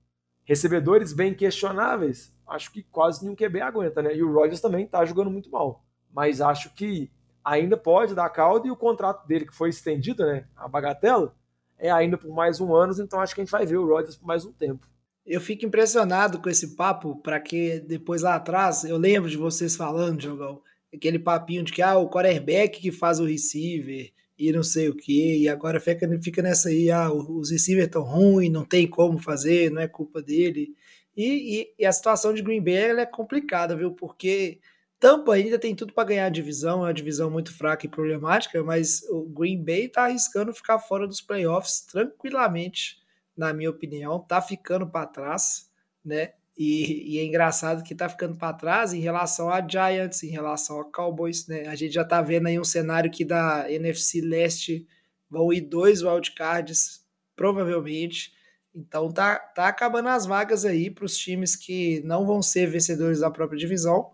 Recebedores bem questionáveis, acho que quase nenhum QB aguenta, né? E o Rodgers também está jogando muito mal. Mas acho que ainda pode dar caldo e o contrato dele, que foi estendido, né? A bagatela, é ainda por mais um ano, então acho que a gente vai ver o Rodgers por mais um tempo. Eu fico impressionado com esse papo, para que depois lá atrás, eu lembro de vocês falando, Jogão, aquele papinho de que ah, o quarterback que faz o receiver e não sei o que, e agora fica, fica nessa aí, ah, os receivers estão ruins, não tem como fazer, não é culpa dele. E, e, e a situação de Green Bay é complicada, viu? Porque Tampa ainda tem tudo para ganhar a divisão, é uma divisão muito fraca e problemática, mas o Green Bay está arriscando ficar fora dos playoffs tranquilamente, na minha opinião, tá ficando para trás, né? E, e, é engraçado que tá ficando para trás em relação a Giants, em relação a Cowboys, né? A gente já tá vendo aí um cenário que da NFC Leste vão ir dois wildcards, provavelmente. Então tá, tá acabando as vagas aí para os times que não vão ser vencedores da própria divisão.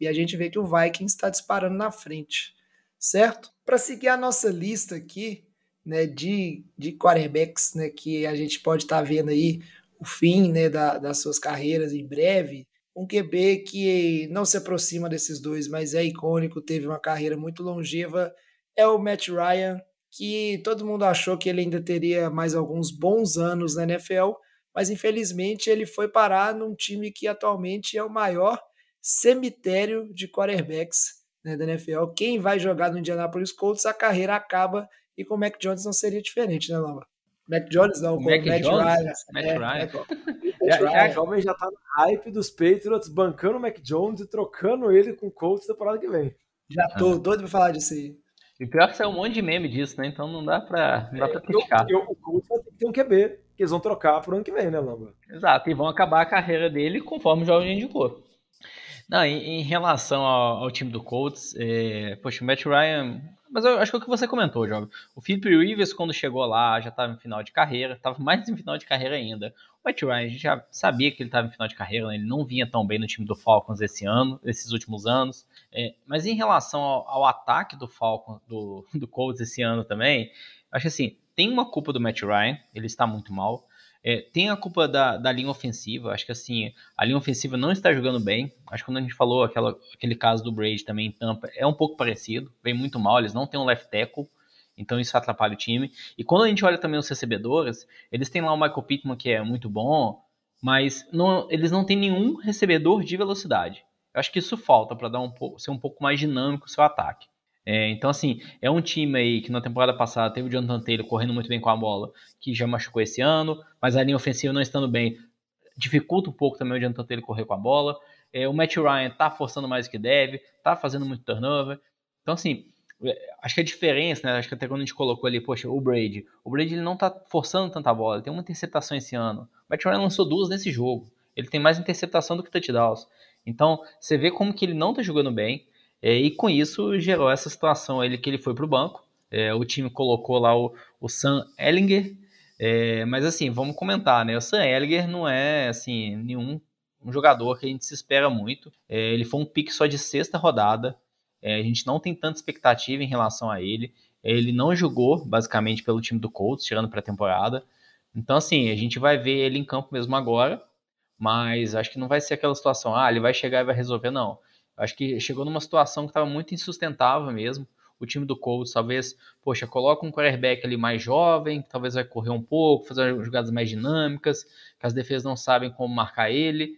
E a gente vê que o Vikings está disparando na frente, certo? Para seguir a nossa lista aqui, né, de, de quarterbacks, né, que a gente pode estar tá vendo aí o fim né, da, das suas carreiras em breve. Um QB que não se aproxima desses dois, mas é icônico, teve uma carreira muito longeva, é o Matt Ryan, que todo mundo achou que ele ainda teria mais alguns bons anos na NFL, mas infelizmente ele foi parar num time que atualmente é o maior cemitério de quarterbacks né, da NFL. Quem vai jogar no Indianapolis Colts, a carreira acaba e com o Mac Jones não seria diferente, né, Lama? Mac Jones não, com Mac, Matt Jones? Ryan. Matt é, Ryan. É, já, já, o já tá no hype dos Patriots bancando o Mac Jones e trocando ele com o Colts na temporada que vem. Já tô ah. doido pra falar disso aí. E pior que saiu um monte de meme disso, né? Então não dá pra, não dá pra é, criticar. Eu, eu, o Colts vai ter que ter um QB, que eles vão trocar pro ano que vem, né, Lamba? Exato, e vão acabar a carreira dele conforme o Jorge indicou. Não, em, em relação ao, ao, time do Colts, é, poxa, o Matt Ryan mas eu acho que é o que você comentou, Jogo. O Philip Rivers, quando chegou lá, já estava em final de carreira, estava mais em final de carreira ainda. O Matt Ryan, a gente já sabia que ele estava em final de carreira, né? ele não vinha tão bem no time do Falcons esse ano, esses últimos anos. É, mas em relação ao, ao, ataque do Falcons, do, do Colts esse ano também, acho que assim, tem uma culpa do Matt Ryan, ele está muito mal. É, tem a culpa da, da linha ofensiva. Acho que assim, a linha ofensiva não está jogando bem. Acho que quando a gente falou aquela, aquele caso do Brady também em Tampa, é um pouco parecido. Vem muito mal, eles não têm um left tackle. Então isso atrapalha o time. E quando a gente olha também os recebedores, eles têm lá o Michael Pittman, que é muito bom, mas não, eles não têm nenhum recebedor de velocidade. Eu acho que isso falta para dar um ser um pouco mais dinâmico o seu ataque. É, então, assim, é um time aí que na temporada passada teve o Jonathan Taylor correndo muito bem com a bola, que já machucou esse ano, mas a linha ofensiva não estando bem, dificulta um pouco também o Jonathan Taylor correr com a bola. É, o Matt Ryan tá forçando mais do que deve, tá fazendo muito turnover. Então, assim, é, acho que a diferença, né? Acho que até quando a gente colocou ali, poxa, o Brady. O Brady ele não tá forçando tanta bola, ele tem uma interceptação esse ano. O Matt Ryan lançou duas nesse jogo. Ele tem mais interceptação do que touchdowns. Então, você vê como que ele não tá jogando bem. É, e com isso gerou essa situação ele que ele foi para o banco. É, o time colocou lá o, o Sam Ellinger. É, mas assim, vamos comentar, né? O Sam Ellinger não é assim nenhum um jogador que a gente se espera muito. É, ele foi um pique só de sexta rodada. É, a gente não tem tanta expectativa em relação a ele. Ele não jogou basicamente pelo time do Colts, tirando para temporada. Então, assim, a gente vai ver ele em campo mesmo agora, mas acho que não vai ser aquela situação, ah, ele vai chegar e vai resolver, não. Acho que chegou numa situação que estava muito insustentável mesmo. O time do Colts, talvez, poxa, coloca um quarterback ali mais jovem, que talvez vai correr um pouco, fazer jogadas mais dinâmicas, que as defesas não sabem como marcar ele.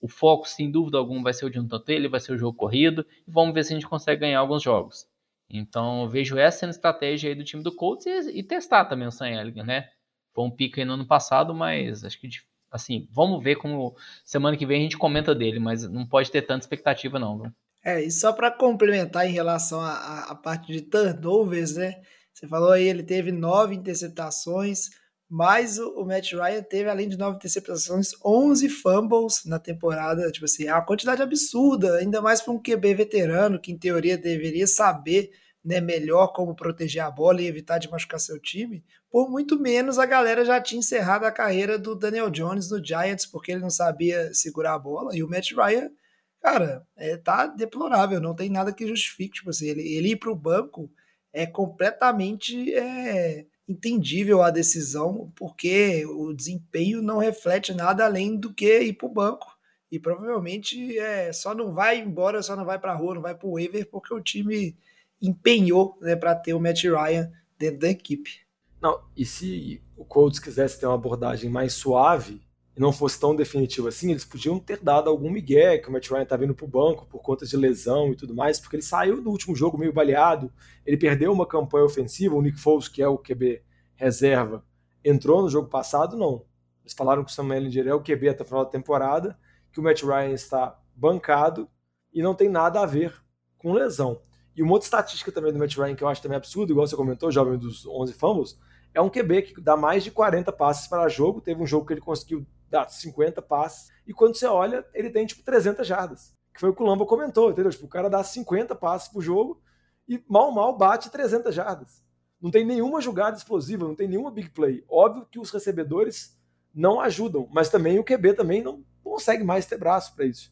O foco, sem dúvida alguma, vai ser o de um tanto ele, vai ser o jogo corrido, e vamos ver se a gente consegue ganhar alguns jogos. Então, vejo essa sendo estratégia aí do time do Colts e, e testar também o Sam Ellinger, né? Foi um pico aí no ano passado, mas acho que assim, vamos ver como semana que vem a gente comenta dele, mas não pode ter tanta expectativa não, viu? É, e só para complementar em relação à parte de turnovers, né? Você falou aí, ele teve nove interceptações, mas o, o, Matt Ryan teve, além de nove interceptações, 11 fumbles na temporada. Tipo assim, é uma quantidade absurda, ainda mais para um QB veterano, que em teoria deveria saber né, melhor como proteger a bola e evitar de machucar seu time. Por muito menos a galera já tinha encerrado a carreira do Daniel Jones no Giants, porque ele não sabia segurar a bola. E o Matt Ryan, cara, é, tá deplorável, não tem nada que justifique. Tipo assim, ele, ele ir para o banco é completamente. É, entendível a decisão, porque o desempenho não reflete nada além do que ir para o banco. E provavelmente é, só não vai embora, só não vai para a rua, não vai para o waiver, porque o time empenhou né, para ter o Matt Ryan dentro da equipe. Não, e se o Colts quisesse ter uma abordagem mais suave e não fosse tão definitivo assim, eles podiam ter dado algum migué que o Matt Ryan tá vindo pro banco por conta de lesão e tudo mais, porque ele saiu do último jogo meio baleado, ele perdeu uma campanha ofensiva, o Nick Foles, que é o QB reserva, entrou no jogo passado, não. Eles falaram que o Sam Ellinger é o QB até o final da temporada, que o Matt Ryan está bancado e não tem nada a ver com lesão. E uma outra estatística também do Matt Ryan que eu acho também absurdo, igual você comentou, jovem dos 11 fumbles, é um QB que dá mais de 40 passes para jogo. Teve um jogo que ele conseguiu dar 50 passes. E quando você olha, ele tem tipo 300 jardas. Que foi o que o Lamba comentou, entendeu? Tipo, o cara dá 50 passes por jogo e mal, mal bate 300 jardas. Não tem nenhuma jogada explosiva, não tem nenhuma big play. Óbvio que os recebedores não ajudam, mas também o QB também não consegue mais ter braço para isso.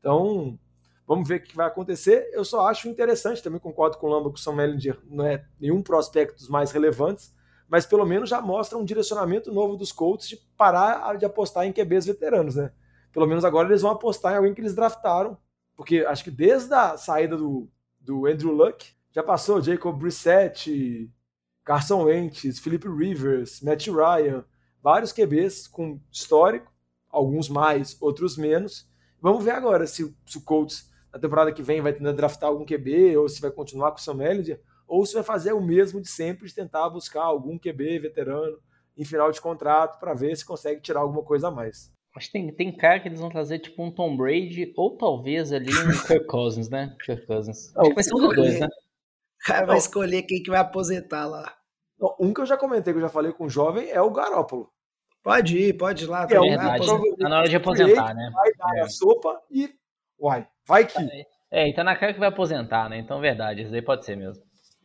Então, Vamos ver o que vai acontecer. Eu só acho interessante, também concordo com o Lamba que o Sam Ellinger não é nenhum prospecto dos mais relevantes, mas pelo menos já mostra um direcionamento novo dos Colts de parar de apostar em QBs veteranos, né? Pelo menos agora eles vão apostar em alguém que eles draftaram, porque acho que desde a saída do, do Andrew Luck, já passou Jacob Brissett, Carson Wentz, Philip Rivers, Matt Ryan, vários QBs com histórico, alguns mais, outros menos. Vamos ver agora se, se o Colts na temporada que vem vai tentar draftar algum QB, ou se vai continuar com o Sam Ellinger, ou se vai fazer o mesmo de sempre, de tentar buscar algum QB veterano em final de contrato para ver se consegue tirar alguma coisa a mais. Acho que tem, tem cara que eles vão trazer tipo um Tom Brady ou talvez ali um Kirk Cousins, né? Kirk Cousins. Acho que vai ser um dos dois, né? O cara vai escolher quem que vai aposentar lá. um que eu já comentei, que eu já falei com o jovem, é o Garópolo. Pode ir, pode ir lá. É, verdade, tá na hora de aposentar, né? Vai dar é. a sopa e Uai, vai que. É, então na cara que vai aposentar, né? Então, verdade, isso aí pode ser mesmo.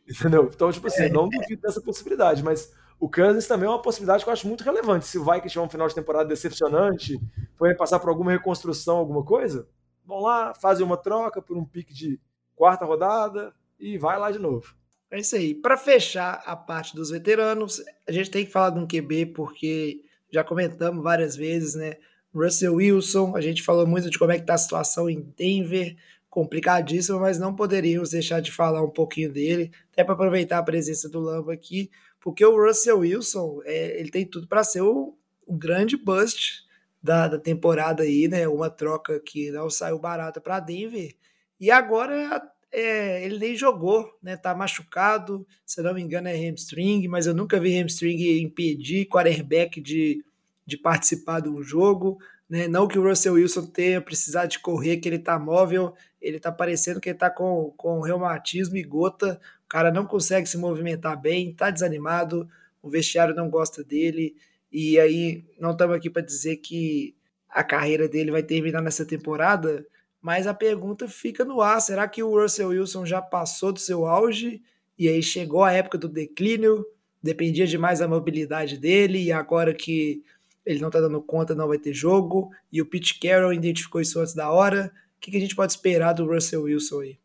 Entendeu? Então, tipo assim, é. não duvido dessa possibilidade, mas o Kansas também é uma possibilidade que eu acho muito relevante. Se o Vikings tiver um final de temporada decepcionante, for passar por alguma reconstrução, alguma coisa, vão lá, fazem uma troca por um pique de quarta rodada e vai lá de novo. É isso aí. Para fechar a parte dos veteranos, a gente tem que falar de um QB porque já comentamos várias vezes, né? Russell Wilson, a gente falou muito de como é que tá a situação em Denver, complicadíssima, mas não poderíamos deixar de falar um pouquinho dele, até para aproveitar a presença do Lamba aqui, porque o Russell Wilson, é, ele tem tudo para ser o, o, grande bust da, da temporada aí, né? Uma troca que não saiu barata para Denver. E agora é, ele nem jogou, né? Tá machucado, se não me engano é hamstring, mas eu nunca vi hamstring impedir quarterback de de participar de um jogo. Né? Não que o Russell Wilson tenha precisado de correr, que ele está móvel, ele está parecendo que ele está com, com reumatismo e gota. O cara não consegue se movimentar bem, está desanimado, o vestiário não gosta dele. E aí, não estamos aqui para dizer que a carreira dele vai terminar nessa temporada, mas a pergunta fica no ar: será que o Russell Wilson já passou do seu auge e aí chegou a época do declínio? Dependia demais da mobilidade dele e agora que ele não está dando conta, não vai ter jogo. E o Pete Carroll identificou isso antes da hora. O que, que a gente pode esperar do Russell Wilson aí?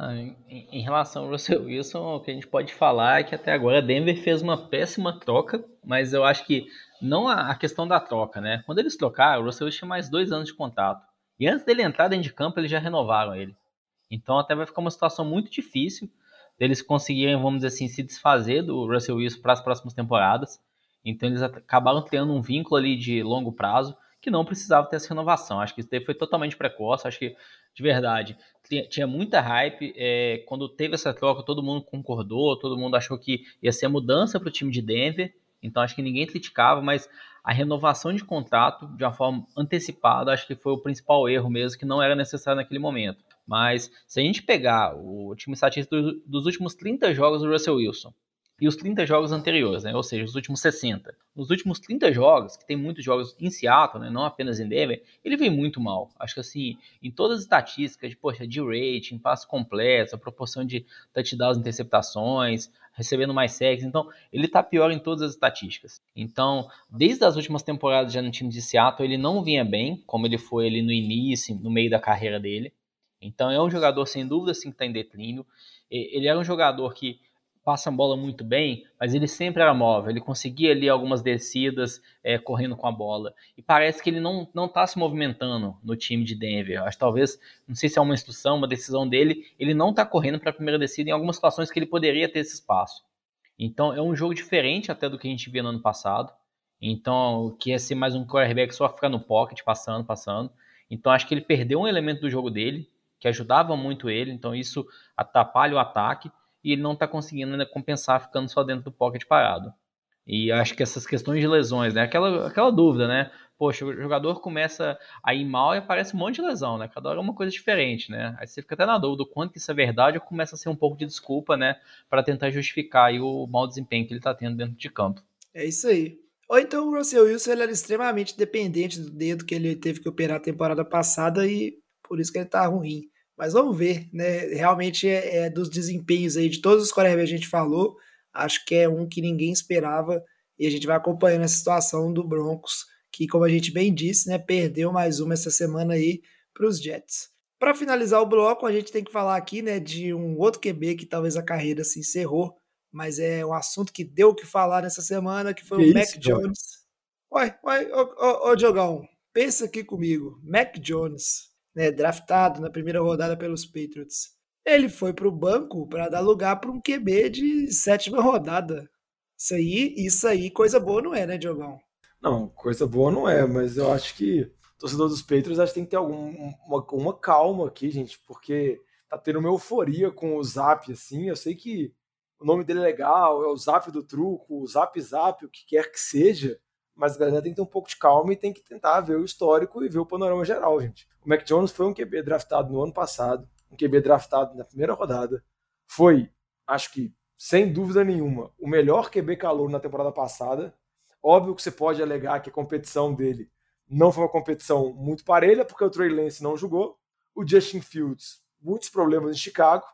Em, em, relação ao Russell Wilson, o que a gente pode falar é que até agora Denver fez uma péssima troca, mas eu acho que não a, a questão da troca, né? Quando eles trocaram, o Russell Wilson tinha mais dois anos de contrato. E antes dele entrar dentro de campo, eles já renovaram ele. Então até vai ficar uma situação muito difícil deles conseguirem, vamos dizer assim, se desfazer do Russell Wilson para as próximas temporadas. Então eles acabaram criando um vínculo ali de longo prazo que não precisava ter essa renovação. Acho que isso foi totalmente precoce. Acho que, de verdade, tinha muita hype. É, quando teve essa troca, todo mundo concordou, todo mundo achou que ia ser mudança para o time de Denver. Então acho que ninguém criticava, mas a renovação de contrato de uma forma antecipada, acho que foi o principal erro mesmo, que não era necessário naquele momento. Mas se a gente pegar o time estatístico dos últimos 30 jogos do Russell Wilson e os 30 jogos anteriores, né, ou seja, os últimos 60. Nos últimos 30 jogos, que tem muitos jogos em Seattle, né, não apenas em Denver, ele vem muito mal. Acho que assim, em todas as estatísticas de, poxa, de rating, passos completos, a proporção de touchdowns, interceptações, recebendo mais sacks. Então, ele está pior em todas as estatísticas. Então, desde as últimas temporadas já no time de Seattle, ele não vinha bem, como ele foi ali no início, no meio da carreira dele. Então, é um jogador sem dúvida assim que está em declínio. Ele era um jogador que passa a bola muito bem, mas ele sempre era móvel, ele conseguia ali algumas descidas é, correndo com a bola. E parece que ele não não está se movimentando no time de Denver. Acho que talvez, não sei se é uma instrução, uma decisão dele, ele não está correndo para a primeira descida em algumas situações que ele poderia ter esse espaço. Então é um jogo diferente até do que a gente via no ano passado. Então, que ia ser mais um quarterback só ficar no pocket, passando, passando. Então acho que ele perdeu um elemento do jogo dele, que ajudava muito ele, então isso atrapalha o ataque e ele não está conseguindo ainda compensar ficando só dentro do pocket parado. E acho que essas questões de lesões, né? Aquela, aquela dúvida, né? Poxa, o jogador começa a ir mal e aparece um monte de lesão, né? Cada hora é uma coisa diferente, né? Aí você fica até na dúvida do quanto que isso é verdade ou começa a ser um pouco de desculpa, né? Para tentar justificar o mau desempenho que ele está tendo dentro de campo. É isso aí. Ou então o Russell Wilson ele era extremamente dependente do dedo que ele teve que operar a temporada passada e por isso que ele tá ruim. Mas vamos ver, né? Realmente é, é dos desempenhos aí de todos os quarterbacks que a gente falou, acho que é um que ninguém esperava e a gente vai acompanhando essa situação do Broncos, que como a gente bem disse, né, perdeu mais uma essa semana aí para os Jets. Para finalizar o bloco, a gente tem que falar aqui, né, de um outro QB que talvez a carreira se encerrou, mas é um assunto que deu o que falar nessa semana, que foi que o Mac Jones. Uai, uai, ô, ô, ô Diogão, pensa aqui comigo. Mac Jones né, draftado na primeira rodada pelos Patriots. Ele foi para o banco para dar lugar para um QB de sétima rodada. Isso aí, isso aí, coisa boa não é, né, Diogão? Não, coisa boa não é, mas eu acho que torcedor dos Patriots acho que tem que ter alguma uma, uma calma aqui, gente, porque tá tendo uma euforia com o Zap, assim. Eu sei que o nome dele é legal, é o Zap do truco, o Zap Zap, o que quer que seja, mas a galera tem que ter um pouco de calma e tem que tentar ver o histórico e ver o panorama geral, gente. O Mac Jones foi um QB draftado no ano passado, um QB draftado na primeira rodada, foi, acho que, sem dúvida nenhuma, o melhor QB calor na temporada passada. Óbvio que você pode alegar que a competição dele não foi uma competição muito parelha, porque o Trey Lance não jogou, o Justin Fields, muitos problemas em Chicago,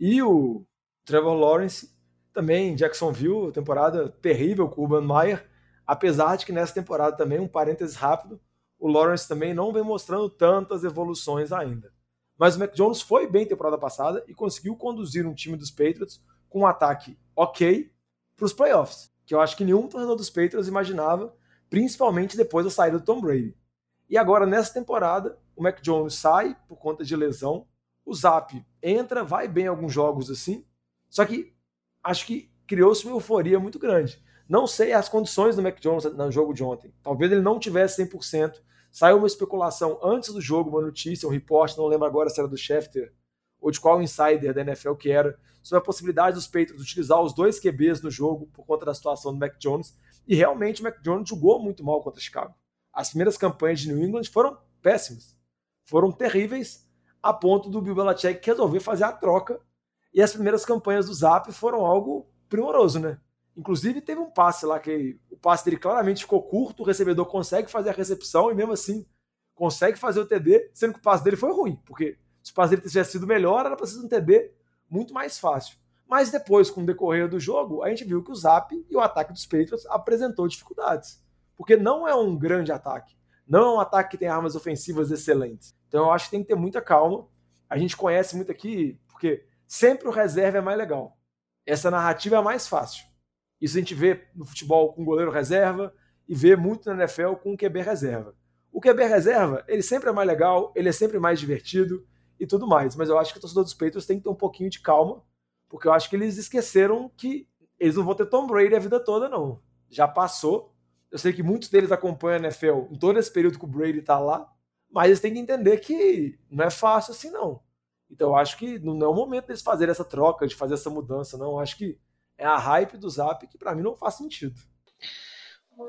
e o Trevor Lawrence, também em Jacksonville, temporada terrível com o Urban Meyer, Apesar de que nessa temporada também, um parênteses rápido, o Lawrence também não vem mostrando tantas evoluções ainda. Mas o Mac Jones foi bem temporada passada e conseguiu conduzir um time dos Patriots com um ataque ok para os playoffs, que eu acho que nenhum torcedor dos Patriots imaginava, principalmente depois da saída do Tom Brady. E agora, nessa temporada, o Mac Jones sai por conta de lesão, o Zap entra, vai bem em alguns jogos assim, só que acho que criou-se uma euforia muito grande. Não sei as condições do Mac Jones no jogo de ontem. Talvez ele não tivesse 100%. Saiu uma especulação antes do jogo, uma notícia, um report, não lembro agora se era do Schefter ou de qual insider da NFL que era, sobre a possibilidade dos Patriots utilizar os dois QBs no jogo por conta da situação do Mac Jones. E realmente o Mac Jones jogou muito mal contra Chicago. As primeiras campanhas de New England foram péssimas. Foram terríveis, a ponto do Bill Belichick resolver fazer a troca. E as primeiras campanhas do Zap foram algo primoroso, né? Inclusive, teve um passe lá que o passe dele claramente ficou curto, o recebedor consegue fazer a recepção e mesmo assim consegue fazer o TD, sendo que o passe dele foi ruim, porque se o passe dele tivesse sido melhor, era ser um TD muito mais fácil. Mas depois, com o decorrer do jogo, a gente viu que o Zap e o ataque dos Patriots apresentou dificuldades. Porque não é um grande ataque. Não é um ataque que tem armas ofensivas excelentes. Então eu acho que tem que ter muita calma. A gente conhece muito aqui, porque sempre o reserva é mais legal. Essa narrativa é mais fácil. Isso a gente vê no futebol com goleiro reserva e vê muito na NFL com QB reserva. O O QB reserva, ele sempre é mais legal, ele é sempre mais divertido e tudo mais. Mas eu acho que o torcedor dos Patriots tem que ter um pouquinho de calma, porque eu acho que eles esqueceram que eles não vão ter Tom Brady a vida toda, não. Já passou. Eu sei que muitos deles acompanham a NFL em todo esse período que o Brady tá lá, mas eles têm que entender que não é fácil assim, não. Então eu acho que não é o momento deles fazerem essa troca, de fazer essa mudança, não. Eu acho que é a hype do Zap que para mim não faz sentido.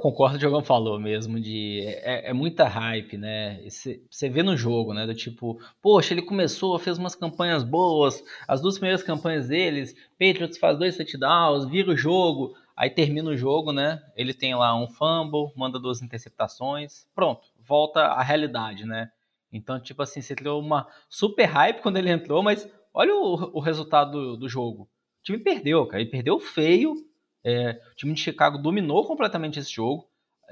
Concordo com o Diogão falou mesmo, de é, é muita hype, né? Você vê no jogo, né? Do tipo, poxa, ele começou, fez umas campanhas boas, as duas primeiras campanhas deles, Patriots faz dois touchdowns, vira o jogo, aí termina o jogo, né? Ele tem lá um fumble, manda duas interceptações, pronto, volta à realidade, né? Então, tipo assim, você criou uma super hype quando ele entrou, mas olha o, o resultado do, do jogo. O time perdeu, cara, ele perdeu feio, é, o time de Chicago dominou completamente esse jogo.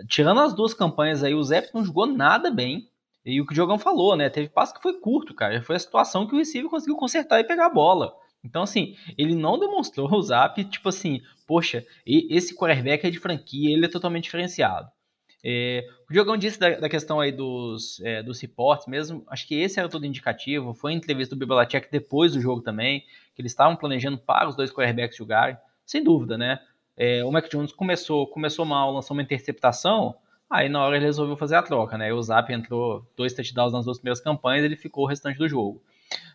Tirando as duas campanhas aí, o Zep não jogou nada bem. E o que o Diogão falou, né? Teve passo que foi curto, cara. Foi a situação que o receiver conseguiu consertar e pegar a bola. Então, assim, ele não demonstrou o Zap, tipo assim, poxa, esse quarterback é de franquia, ele é totalmente diferenciado. É, o Diogão disse da, da questão aí dos, é, dos reportes mesmo, acho que esse era todo indicativo. Foi entrevista do Bibelacek depois do jogo também, que eles estavam planejando para os dois quarterbacks jogarem. Sem dúvida, né? é, o Mac Jones começou, começou mal, lançou uma interceptação, aí na hora ele resolveu fazer a troca, né? O Zap entrou dois touchdowns nas duas primeiras campanhas, ele ficou o restante do jogo.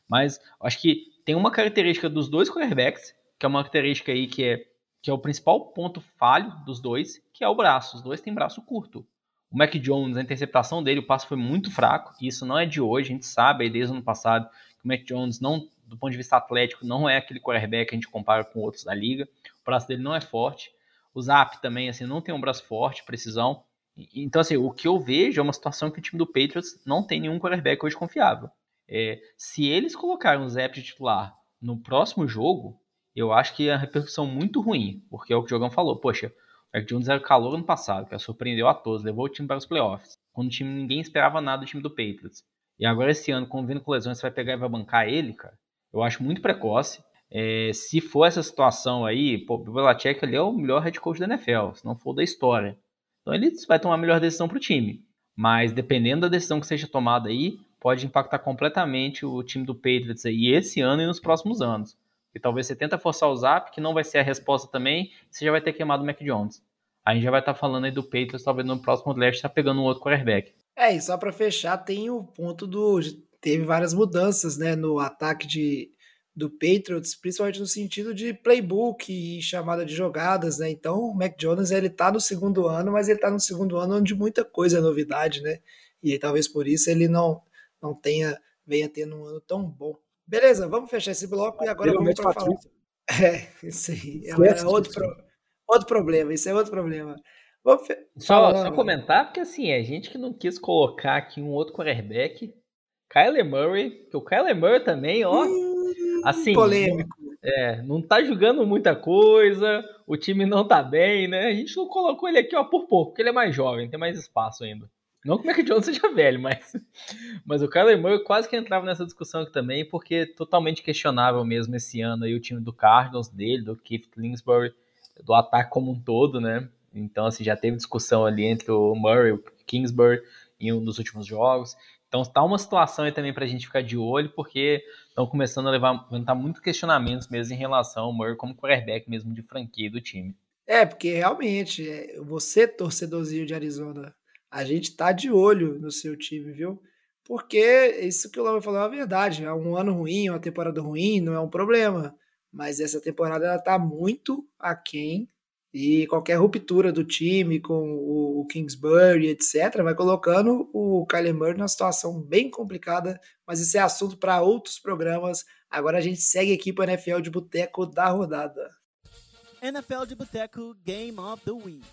Mas acho que tem uma característica dos dois quarterbacks, que é uma característica aí que é, que é o principal ponto falho dos dois, que é o braço. Os dois têm braço curto. O Mac Jones, a interceptação dele, o passo foi muito fraco, isso não é de hoje, a gente sabe aí desde o ano passado que o Mac Jones não, do ponto de vista atlético, não é aquele quarterback que a gente compara com outros da liga o braço dele não é forte. O Zap também, assim, não tem um braço forte, precisão. Então, assim, o que eu vejo é uma situação que o time do Patriots não tem nenhum quarterback hoje confiável. É, se eles colocarem o Zap de titular no próximo jogo, eu acho que é a repercussão muito ruim, porque é o que o Jogão falou. Poxa, o Mac Jones era calor ano passado, que surpreendeu a todos, levou o time para os playoffs, quando o time ninguém esperava nada do time do Patriots. E agora esse ano, convivendo com lesões, você vai pegar e vai bancar ele, cara. Eu acho muito precoce. É, se for essa situação aí, pô, o Belichick ele é o melhor head coach da NFL, se não for da história. Então ele vai tomar a melhor decisão para o time. Mas dependendo da decisão que seja tomada aí, pode impactar completamente o time do Patriots aí esse ano e nos próximos anos. E talvez você tenta forçar o Zap, que não vai ser a resposta também, você já vai ter queimado o Mac Jones. Aí a gente já vai estar tá falando aí do Patriots, talvez no próximo draft tá pegando um outro quarterback. É, e só para fechar, tem o ponto do. Teve várias mudanças, né, no ataque de do Patriots, principalmente no sentido de playbook e chamada de jogadas, né? Então, o Mac Jones ele tá no segundo ano, mas ele tá no segundo ano onde muita coisa é novidade, né? E talvez por isso ele não não tenha venha tendo um ano tão bom. Beleza, vamos fechar esse bloco e agora vamos para falar. É, isso aí. É, é outro, pro... outro problema, isso é outro problema. Vamos fe... só, só comentar, porque assim, é gente que não quis colocar aqui um outro quarterback, Kyler Murray, que o Kyler Murray também, ó. Hum Assim, polêmico. É, não tá jogando muita coisa, o time não tá bem, né? A gente não colocou ele aqui, ó, por pouco, porque ele é mais jovem, tem mais espaço ainda. Não que o Mac Jones seja velho, mas, mas o Kyler Murray quase que entrava nessa discussão aqui também, porque totalmente questionável mesmo esse ano aí o time do Cardinals dele, do Keith Kingsbury, do ataque como um todo, né? Então, assim, já teve discussão ali entre o Murray e o Kingsbury em um dos últimos jogos. Então tá uma situação aí também para a gente ficar de olho, porque estão começando a levar, levantar muitos questionamentos mesmo em relação ao Murray como quarterback mesmo de franquia do time. É, porque realmente, é, você, torcedorzinho de Arizona, a gente tá de olho no seu time, viu? Porque isso que o Lama falou é a verdade. É um ano ruim, uma temporada ruim, não é um problema. Mas essa temporada ela tá muito aquém e qualquer ruptura do time com o Kingsbury, etc., vai colocando o Kyler Murray numa situação bem complicada, mas isso é assunto para outros programas. Agora a gente segue aqui para NFL de Boteco da rodada. NFL de Boteco Game of the Week.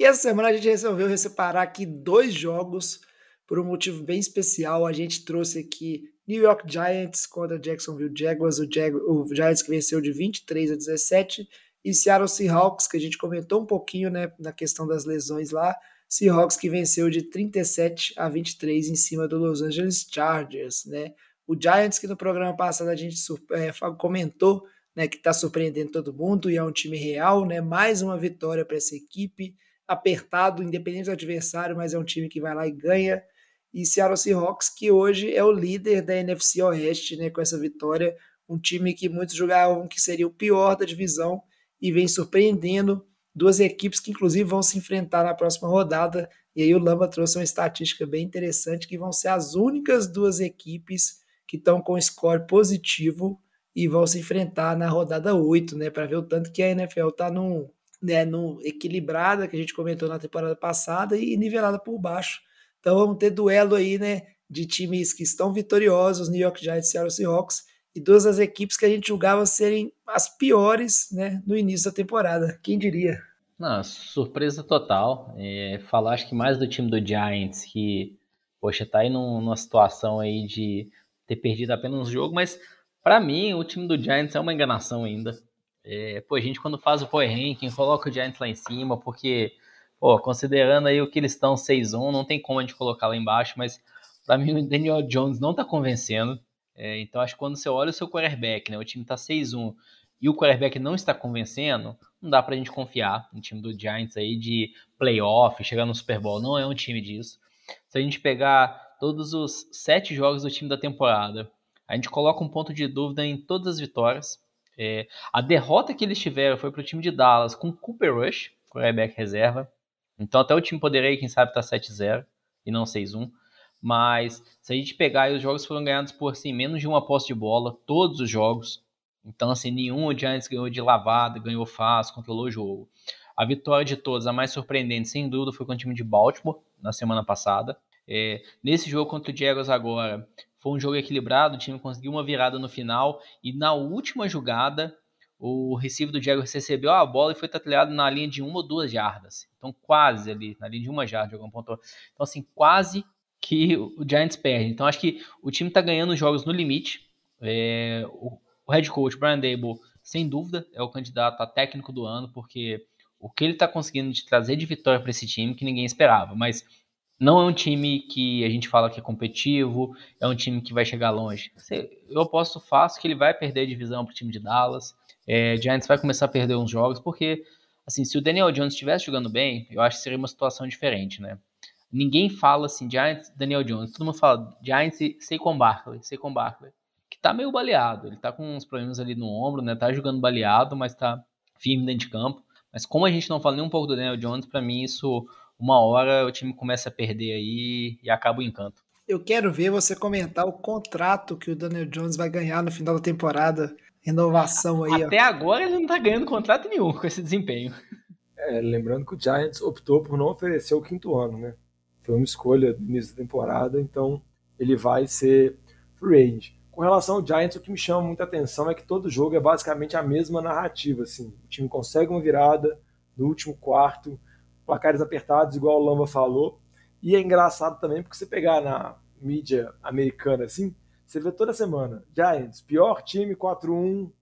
E essa semana a gente resolveu separar aqui dois jogos por um motivo bem especial. A gente trouxe aqui New York Giants contra Jacksonville Jaguars, o, Jag o Giants que venceu de 23 a 17 e Seattle Seahawks, que a gente comentou um pouquinho né, na questão das lesões lá. Seahawks que venceu de 37 a 23 em cima do Los Angeles Chargers, né? O Giants, que no programa passado a gente é, comentou né, que está surpreendendo todo mundo e é um time real, né? Mais uma vitória para essa equipe. Apertado, independente do adversário, mas é um time que vai lá e ganha. E Seattle Seahawks, que hoje é o líder da NFC Oeste, né, com essa vitória. Um time que muitos julgavam que seria o pior da divisão e vem surpreendendo duas equipes que, inclusive, vão se enfrentar na próxima rodada. E aí o Lamba trouxe uma estatística bem interessante que vão ser as únicas duas equipes que estão com score positivo e vão se enfrentar na rodada 8, né? Para ver o tanto que a NFL está num, né, num equilibrada, que a gente comentou na temporada passada, e nivelada por baixo. Então vamos ter duelo aí, né? De times que estão vitoriosos, New York Giants e Seattle Seahawks, e duas das equipes que a gente julgava serem as piores né, no início da temporada. Quem diria? Não, surpresa total. É, falar acho que mais do time do Giants, que, poxa, tá aí num, numa situação aí de ter perdido apenas um jogo, mas para mim o time do Giants é uma enganação ainda. É, pô, a gente quando faz o Power Ranking, coloca o Giants lá em cima, porque, pô, considerando aí o que eles estão 6-1, não tem como a gente colocar lá embaixo, mas para mim o Daniel Jones não tá convencendo. É, então acho que quando você olha o seu quarterback, né, o time tá 6-1 e o quarterback não está convencendo, não dá pra gente confiar no time do Giants aí de playoff, chegar no Super Bowl, não é um time disso. Se a gente pegar todos os sete jogos do time da temporada, a gente coloca um ponto de dúvida em todas as vitórias. É, a derrota que eles tiveram foi para o time de Dallas com Cooper Rush, quarterback reserva. Então até o time poderia, quem sabe, estar tá 7-0 e não 6-1. Mas se a gente pegar, os jogos foram ganhados por assim, menos de uma posse de bola, todos os jogos. Então, assim, nenhum Giants ganhou de lavada, ganhou fácil, controlou o jogo. A vitória de todos, a mais surpreendente, sem dúvida, foi com o time de Baltimore na semana passada. É, nesse jogo contra o Jaguars agora, foi um jogo equilibrado, o time conseguiu uma virada no final e na última jogada o receiver do Jaguars recebeu a bola e foi tatilhado na linha de uma ou duas jardas. Então quase ali, na linha de uma jarda, jogou um ponto. Então assim, quase que o Giants perde. Então acho que o time está ganhando os jogos no limite. É, o, o head coach Brian Dable, sem dúvida, é o candidato a técnico do ano, porque o que ele está conseguindo de trazer de vitória para esse time que ninguém esperava. Mas não é um time que a gente fala que é competitivo, é um time que vai chegar longe. Eu aposto fácil que ele vai perder a divisão para o time de Dallas. É, Giants vai começar a perder uns jogos, porque, assim, se o Daniel Jones estivesse jogando bem, eu acho que seria uma situação diferente, né? Ninguém fala assim, Giants, Daniel Jones. Todo mundo fala Giants e Saquon Barkley, Saquon Barkley. Que tá meio baleado. Ele tá com uns problemas ali no ombro, né? Tá jogando baleado, mas tá firme dentro de campo. Mas como a gente não fala nem um pouco do Daniel Jones, para mim isso uma hora o time começa a perder aí e acaba o encanto. Eu quero ver você comentar o contrato que o Daniel Jones vai ganhar no final da temporada. Renovação aí. Até ó. agora ele não tá ganhando contrato nenhum com esse desempenho. É, lembrando que o Giants optou por não oferecer o quinto ano, né? Foi uma escolha no início da temporada, então ele vai ser free agent. Com relação ao Giants, o que me chama muita atenção é que todo jogo é basicamente a mesma narrativa. Assim. O time consegue uma virada no último quarto, placares apertados, igual o Lamba falou. E é engraçado também porque você pegar na mídia americana assim, você vê toda semana Giants, pior time 4-1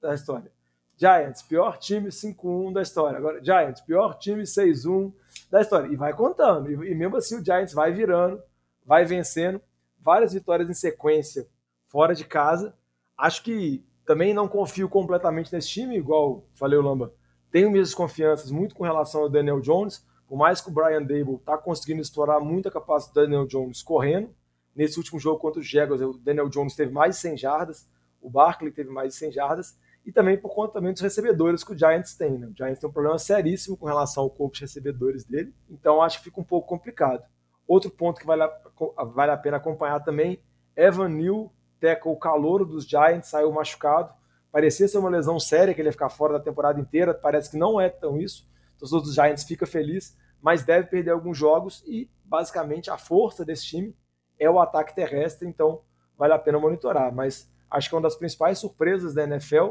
da história. Giants, pior time 5-1 da história. Agora, Giants, pior time 6-1 da história. E vai contando. E, mesmo assim o Giants vai virando, vai vencendo. Várias vitórias em sequência fora de casa. Acho que também não confio completamente nesse time, igual falei o Lamba. Tenho minhas desconfianças muito com relação ao Daniel Jones, por mais que o Brian Dable está conseguindo explorar muito a capacidade do Daniel Jones correndo. Nesse último jogo contra os Jaguars, o Daniel Jones teve mais de 100 jardas, o Barkley teve mais de 100 jardas, e também por conta também dos recebedores que o Giants tem. Né? O Giants tem um problema seríssimo com relação ao corpo de recebedores dele, então acho que fica um pouco complicado. Outro ponto que vale a, vale a pena acompanhar também, Evan Neal, tackle calouro dos Giants, saiu machucado, Parecia ser uma lesão séria, que ele ia ficar fora da temporada inteira, parece que não é tão isso. O torcedor dos Giants fica feliz, mas deve perder alguns jogos e, basicamente, a força desse time é o ataque terrestre, então vale a pena monitorar. Mas acho que é uma das principais surpresas da NFL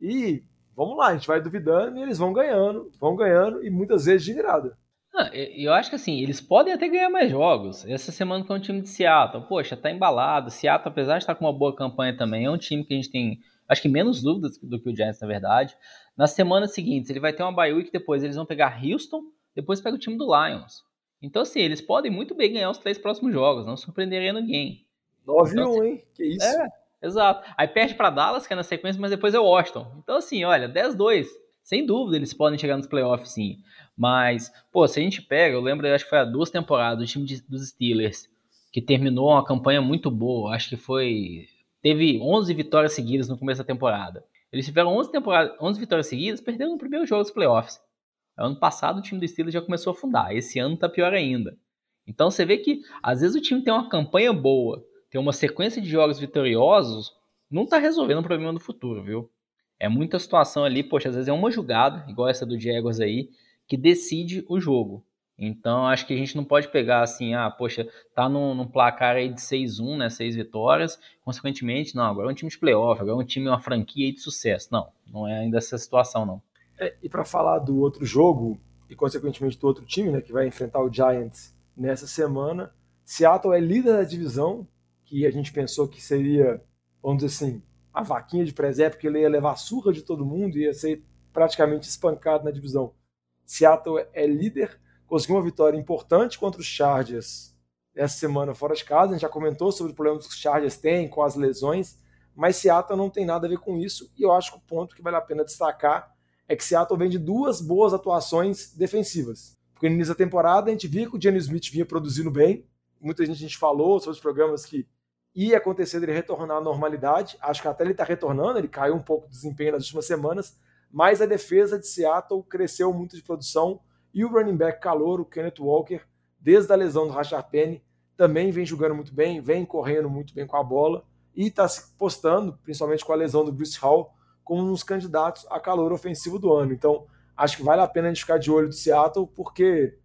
e vamos lá, a gente vai duvidando e eles vão ganhando, vão ganhando e muitas vezes de virada. Ah, eu acho que assim, eles podem até ganhar mais jogos. Essa semana com o time de Seattle, poxa, tá embalado. Seattle, apesar de estar com uma boa campanha também, é um time que a gente tem acho que menos dúvidas do que o Giants, na verdade. Nas semanas seguintes, ele vai ter uma bye week, depois eles vão pegar Houston, depois pega o time do Lions. Então, assim, eles podem muito bem ganhar os três próximos jogos, não surpreenderia ninguém. 9 então, 1, hein? Que isso? É, exato. Aí perde para Dallas, que é na sequência, mas depois é o Washington. Então, assim, olha, 10-2. Sem dúvida, eles podem chegar nos playoffs, sim. Mas, pô, se a gente pega, eu lembro, eu acho que foi há duas temporadas, o time de, dos Steelers, que terminou uma campanha muito boa, acho que foi. Teve 11 vitórias seguidas no começo da temporada. Eles tiveram 11, temporada, 11 vitórias seguidas, perderam no primeiro jogo dos playoffs. Ano passado o time do Steelers já começou a afundar, esse ano tá pior ainda. Então você vê que às vezes o time tem uma campanha boa, tem uma sequência de jogos vitoriosos, não tá resolvendo o problema do futuro, viu? É muita situação ali, poxa, às vezes é uma jogada, igual essa do Jaguars aí, que decide o jogo. Então, acho que a gente não pode pegar assim, ah, poxa, tá num, num placar aí de 6-1, né, 6 vitórias, consequentemente, não, agora é um time de playoff, agora é um time, uma franquia de sucesso. Não, não é ainda essa situação, não. É, e para falar do outro jogo, e consequentemente do outro time, né, que vai enfrentar o Giants nessa semana, Seattle é líder da divisão, que a gente pensou que seria, vamos dizer assim, a vaquinha de presépio, que ele ia levar surra de todo mundo, ia ser praticamente espancado na divisão. Seattle é líder, conseguiu uma vitória importante contra os Chargers essa semana fora de casa. A gente já comentou sobre os problemas que os Chargers têm com as lesões, mas Seattle não tem nada a ver com isso. E eu acho que o ponto que vale a pena destacar é que Seattle vem de duas boas atuações defensivas. Porque no início da temporada a gente via que o Jenny Smith vinha produzindo bem. Muita gente, a gente falou sobre os programas que ia acontecer dele retornar à normalidade. Acho que até ele está retornando, ele caiu um pouco de desempenho nas últimas semanas, mas a defesa de Seattle cresceu muito de produção e o running back calor, o Kenneth Walker, desde a lesão do Rashard Penny, também vem jogando muito bem, vem correndo muito bem com a bola e está se postando, principalmente com a lesão do Bruce Hall, como um dos candidatos a calor ofensivo do ano. Então, acho que vale a pena a gente ficar de olho de Seattle, porque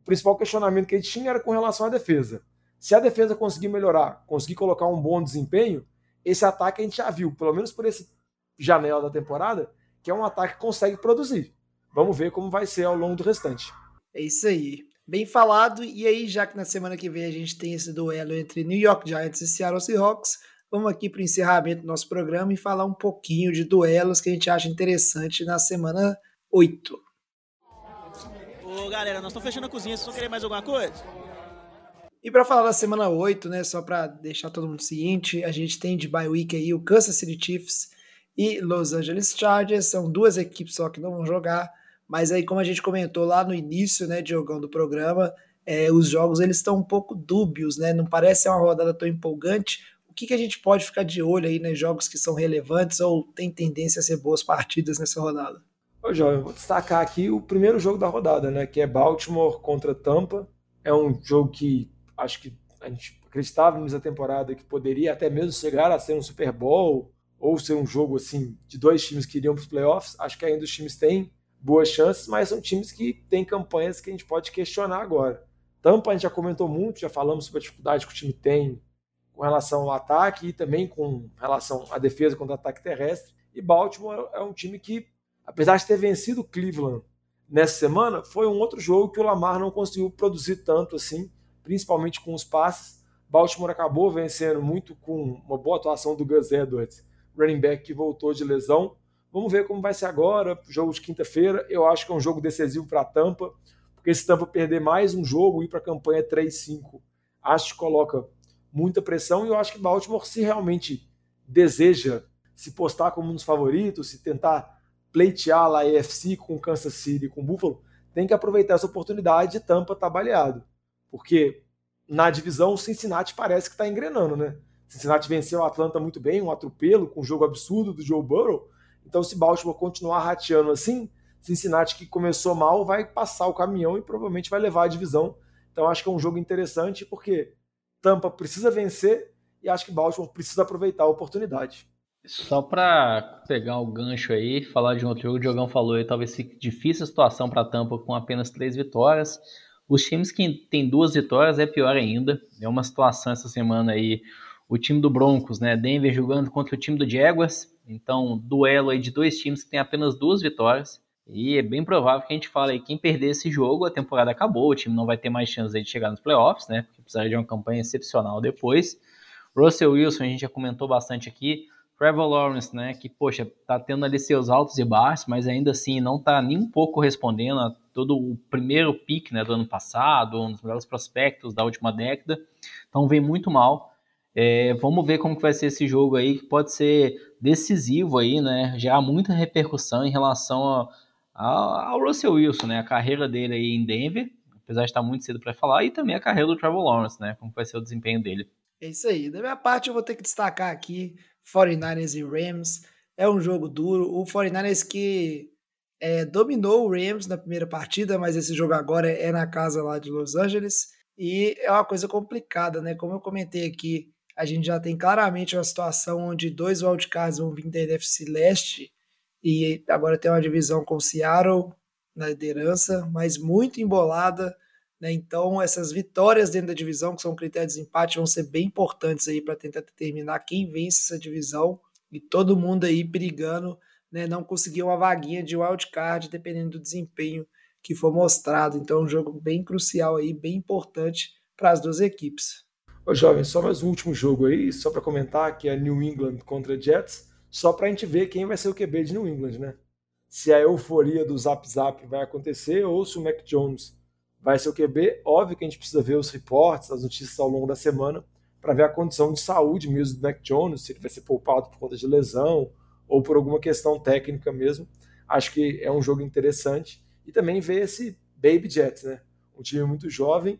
o principal questionamento que a gente tinha era com relação à defesa. Se a defesa conseguir melhorar, conseguir colocar um bom desempenho, esse ataque a gente já viu, pelo menos por esse janela da temporada, que é um ataque que consegue produzir. Vamos ver como vai ser ao longo do restante. É isso aí. Bem falado. E aí, já que na semana que vem a gente tem esse duelo entre New York Giants e Seattle Seahawks, vamos aqui para o encerramento do nosso programa e falar um pouquinho de duelos que a gente acha interessante na semana 8. Ô galera, nós estamos fechando a cozinha, vocês vão querer mais alguma coisa? E para falar da semana 8, né, só para deixar todo mundo ciente, a gente tem de bye week aí o Kansas City Chiefs e Los Angeles Chargers. São duas equipes só que não vão jogar, mas aí como a gente comentou lá no início, né, Diogão, do programa, é, os jogos eles estão um pouco dúbios, né? Não parece ser uma rodada tão empolgante. O que, que a gente pode ficar de olho aí nos né, jogos que são relevantes ou tem tendência a ser boas partidas nessa rodada? Ô, João, vou destacar aqui o primeiro jogo da rodada, né? Que é Baltimore contra Tampa. É um jogo que acho que a gente acreditava nessa temporada que poderia até mesmo chegar a ser um Super Bowl ou ser um jogo assim de dois times que iriam para os playoffs. Acho que ainda os times têm boas chances, mas são times que têm campanhas que a gente pode questionar agora. Tampa a gente já comentou muito, já falamos sobre a dificuldade que o time tem com relação ao ataque e também com relação à defesa contra o ataque terrestre. E Baltimore é um time que, apesar de ter vencido Cleveland nessa semana, foi um outro jogo que o Lamar não conseguiu produzir tanto assim, principalmente com os passes. Baltimore acabou vencendo muito com uma boa atuação do Gus Edwards, running back que voltou de lesão. Vamos ver como vai ser agora, jogo de quinta-feira. Eu acho que é um jogo decisivo para a Tampa, porque se Tampa perder mais um jogo e ir para a campanha 3-5, acho que coloca muita pressão e eu acho que Baltimore, se realmente deseja se postar como um dos favoritos, se tentar pleitear lá a AFC com Kansas City, com Buffalo, tem que aproveitar essa oportunidade de Tampa tá baleado. Porque na divisão o Cincinnati parece que está engrenando, né? Cincinnati venceu o Atlanta muito bem, um atropelo com um jogo absurdo do Joe Burrow. Então, se Baltimore continuar rateando assim, Cincinnati que começou mal vai passar o caminhão e provavelmente vai levar a divisão. Então, acho que é um jogo interessante porque Tampa precisa vencer e acho que Baltimore precisa aproveitar a oportunidade. Só para pegar o gancho aí, falar de um outro jogo, o Diogão falou aí, talvez fique difícil a situação para Tampa com apenas três vitórias. Os times que têm duas vitórias é pior ainda. É uma situação essa semana aí. O time do Broncos, né? Denver jogando contra o time do Jaguars. Então, duelo aí de dois times que têm apenas duas vitórias. E é bem provável que a gente fale aí, quem perder esse jogo, a temporada acabou, o time não vai ter mais chance de chegar nos playoffs, né? Porque precisaria de uma campanha excepcional depois. Russell Wilson, a gente já comentou bastante aqui. Trevor Lawrence, né, que, poxa, tá tendo ali seus altos e baixos, mas ainda assim não tá nem um pouco respondendo a todo o primeiro pique, né, do ano passado, um dos melhores prospectos da última década, então vem muito mal. É, vamos ver como que vai ser esse jogo aí, que pode ser decisivo aí, né, gerar muita repercussão em relação ao Russell Wilson, né? A carreira dele aí em Denver, apesar de estar muito cedo para falar, e também a carreira do Trevor Lawrence, né? Como vai ser o desempenho dele. É isso aí. Da minha parte, eu vou ter que destacar aqui 49ers e Rams. É um jogo duro. O 49ers que é, dominou o Rams na primeira partida, mas esse jogo agora é na casa lá de Los Angeles. E é uma coisa complicada, né? Como eu comentei aqui, a gente já tem claramente uma situação onde dois wildcards vão vir da NFC Leste e agora tem uma divisão com o Seattle na liderança, mas muito embolada. Né? Então, essas vitórias dentro da divisão, que são critérios de empate, vão ser bem importantes aí para tentar determinar quem vence essa divisão e todo mundo aí brigando, né? não conseguir uma vaguinha de wildcard, dependendo do desempenho que for mostrado. Então, é um jogo bem crucial aí, bem importante para as duas equipes. Ô, jovem, só mais um último jogo aí, só para comentar, que é New England contra Jets, só para a gente ver quem vai ser o QB de New England, né? Se a euforia do Zap Zap vai acontecer ou se o Mac Jones vai ser o QB. Óbvio que a gente precisa ver os reportes, as notícias ao longo da semana, para ver a condição de saúde mesmo do Mac Jones, se ele vai ser poupado por conta de lesão ou por alguma questão técnica mesmo. Acho que é um jogo interessante e também ver esse Baby Jets, né? Um time muito jovem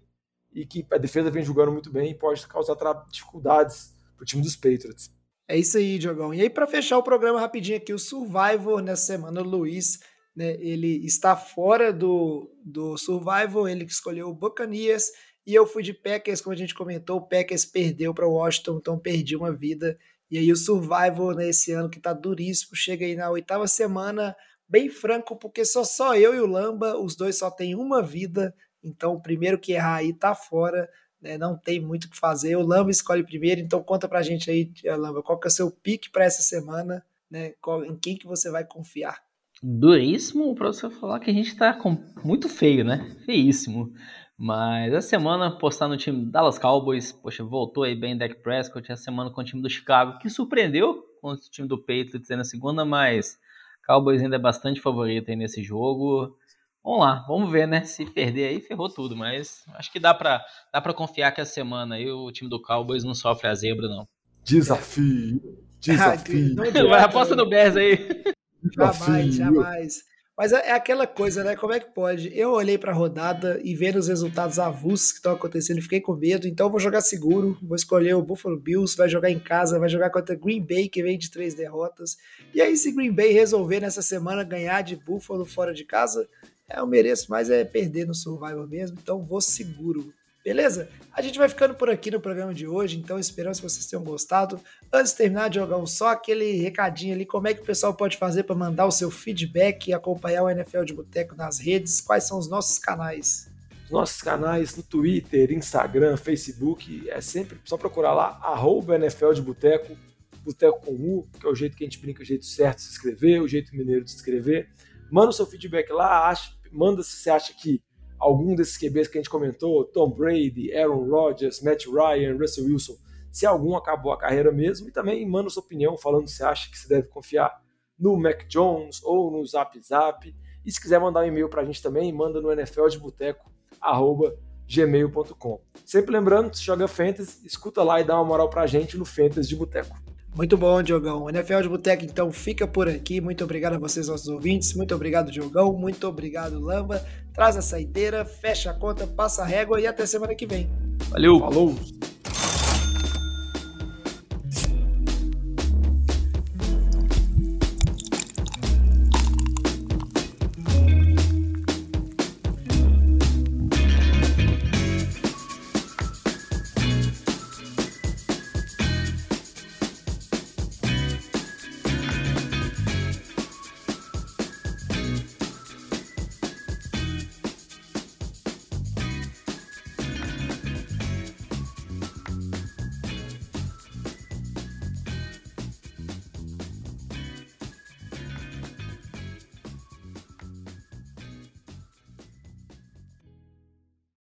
e que a defesa vem jogando muito bem e pode causar dificuldades para o time dos Patriots. É isso aí, Diogão. E aí, para fechar o programa rapidinho aqui, o Survivor nessa semana, o Luiz, né, ele está fora do, do Survivor, ele que escolheu o Buccaneers, e eu fui de Packers, como a gente comentou, o Packers perdeu para o Washington, então perdi uma vida. E aí o Survivor nesse né, ano que tá duríssimo, chega aí na oitava semana, bem franco, porque só só eu e o Lamba, os dois só tem uma vida, então o primeiro que errar aí tá fora, né? Não tem muito o que fazer. O Lamba escolhe primeiro, então conta pra gente aí, Lamba, qual que é o seu pique para essa semana, né? Qual, em quem que você vai confiar? Duríssimo para você falar que a gente tá com muito feio, né? Feíssimo. Mas essa semana postar no time Dallas Cowboys, poxa, voltou aí bem Dak Prescott, essa semana com o time do Chicago, que surpreendeu com o time do Patriots na segunda, mas Cowboys ainda é bastante favorito aí nesse jogo. Vamos lá, vamos ver, né? Se perder aí, ferrou tudo, mas acho que dá pra, dá pra confiar que a semana aí o time do Cowboys não sofre a zebra, não. Desafio! Desafio! Vai, aposta no Bears aí. Jamais, jamais. Mas é, é aquela coisa, né? Como é que pode? Eu olhei para a rodada e vendo os resultados avulsos que estão acontecendo, fiquei com medo. Então vou jogar seguro, vou escolher o Buffalo Bills, vai jogar em casa, vai jogar contra Green Bay, que vem de três derrotas. E aí, se Green Bay resolver nessa semana ganhar de Buffalo fora de casa, é, eu mereço mais é perder no Survivor mesmo. Então vou seguro. Beleza? A gente vai ficando por aqui no programa de hoje, então esperamos que vocês tenham gostado. Antes de terminar, Diogão, só aquele recadinho ali, como é que o pessoal pode fazer para mandar o seu feedback e acompanhar o NFL de Boteco nas redes? Quais são os nossos canais? Os nossos canais no Twitter, Instagram, Facebook, é sempre só procurar lá, arroba NFL de Boteco, Boteco com U, que é o jeito que a gente brinca, o jeito certo de se escrever, o jeito mineiro de se escrever. Manda o seu feedback lá, acha, manda se você acha que algum desses QBs que a gente comentou, Tom Brady, Aaron Rodgers, Matt Ryan, Russell Wilson, se algum acabou a carreira mesmo, e também manda sua opinião falando se acha que se deve confiar no Mac Jones ou no Zap Zap. E se quiser mandar um e-mail para a gente também, manda no nfldeboteco.gmail.com. Sempre lembrando, se joga Fantasy, escuta lá e dá uma moral para a gente no Fantasy de Boteco. Muito bom, Diogão. O NFL de Boteco, então, fica por aqui. Muito obrigado a vocês, nossos ouvintes. Muito obrigado, Diogão. Muito obrigado, Lamba. Traz a saideira, fecha a conta, passa a régua e até semana que vem. Valeu! Falou!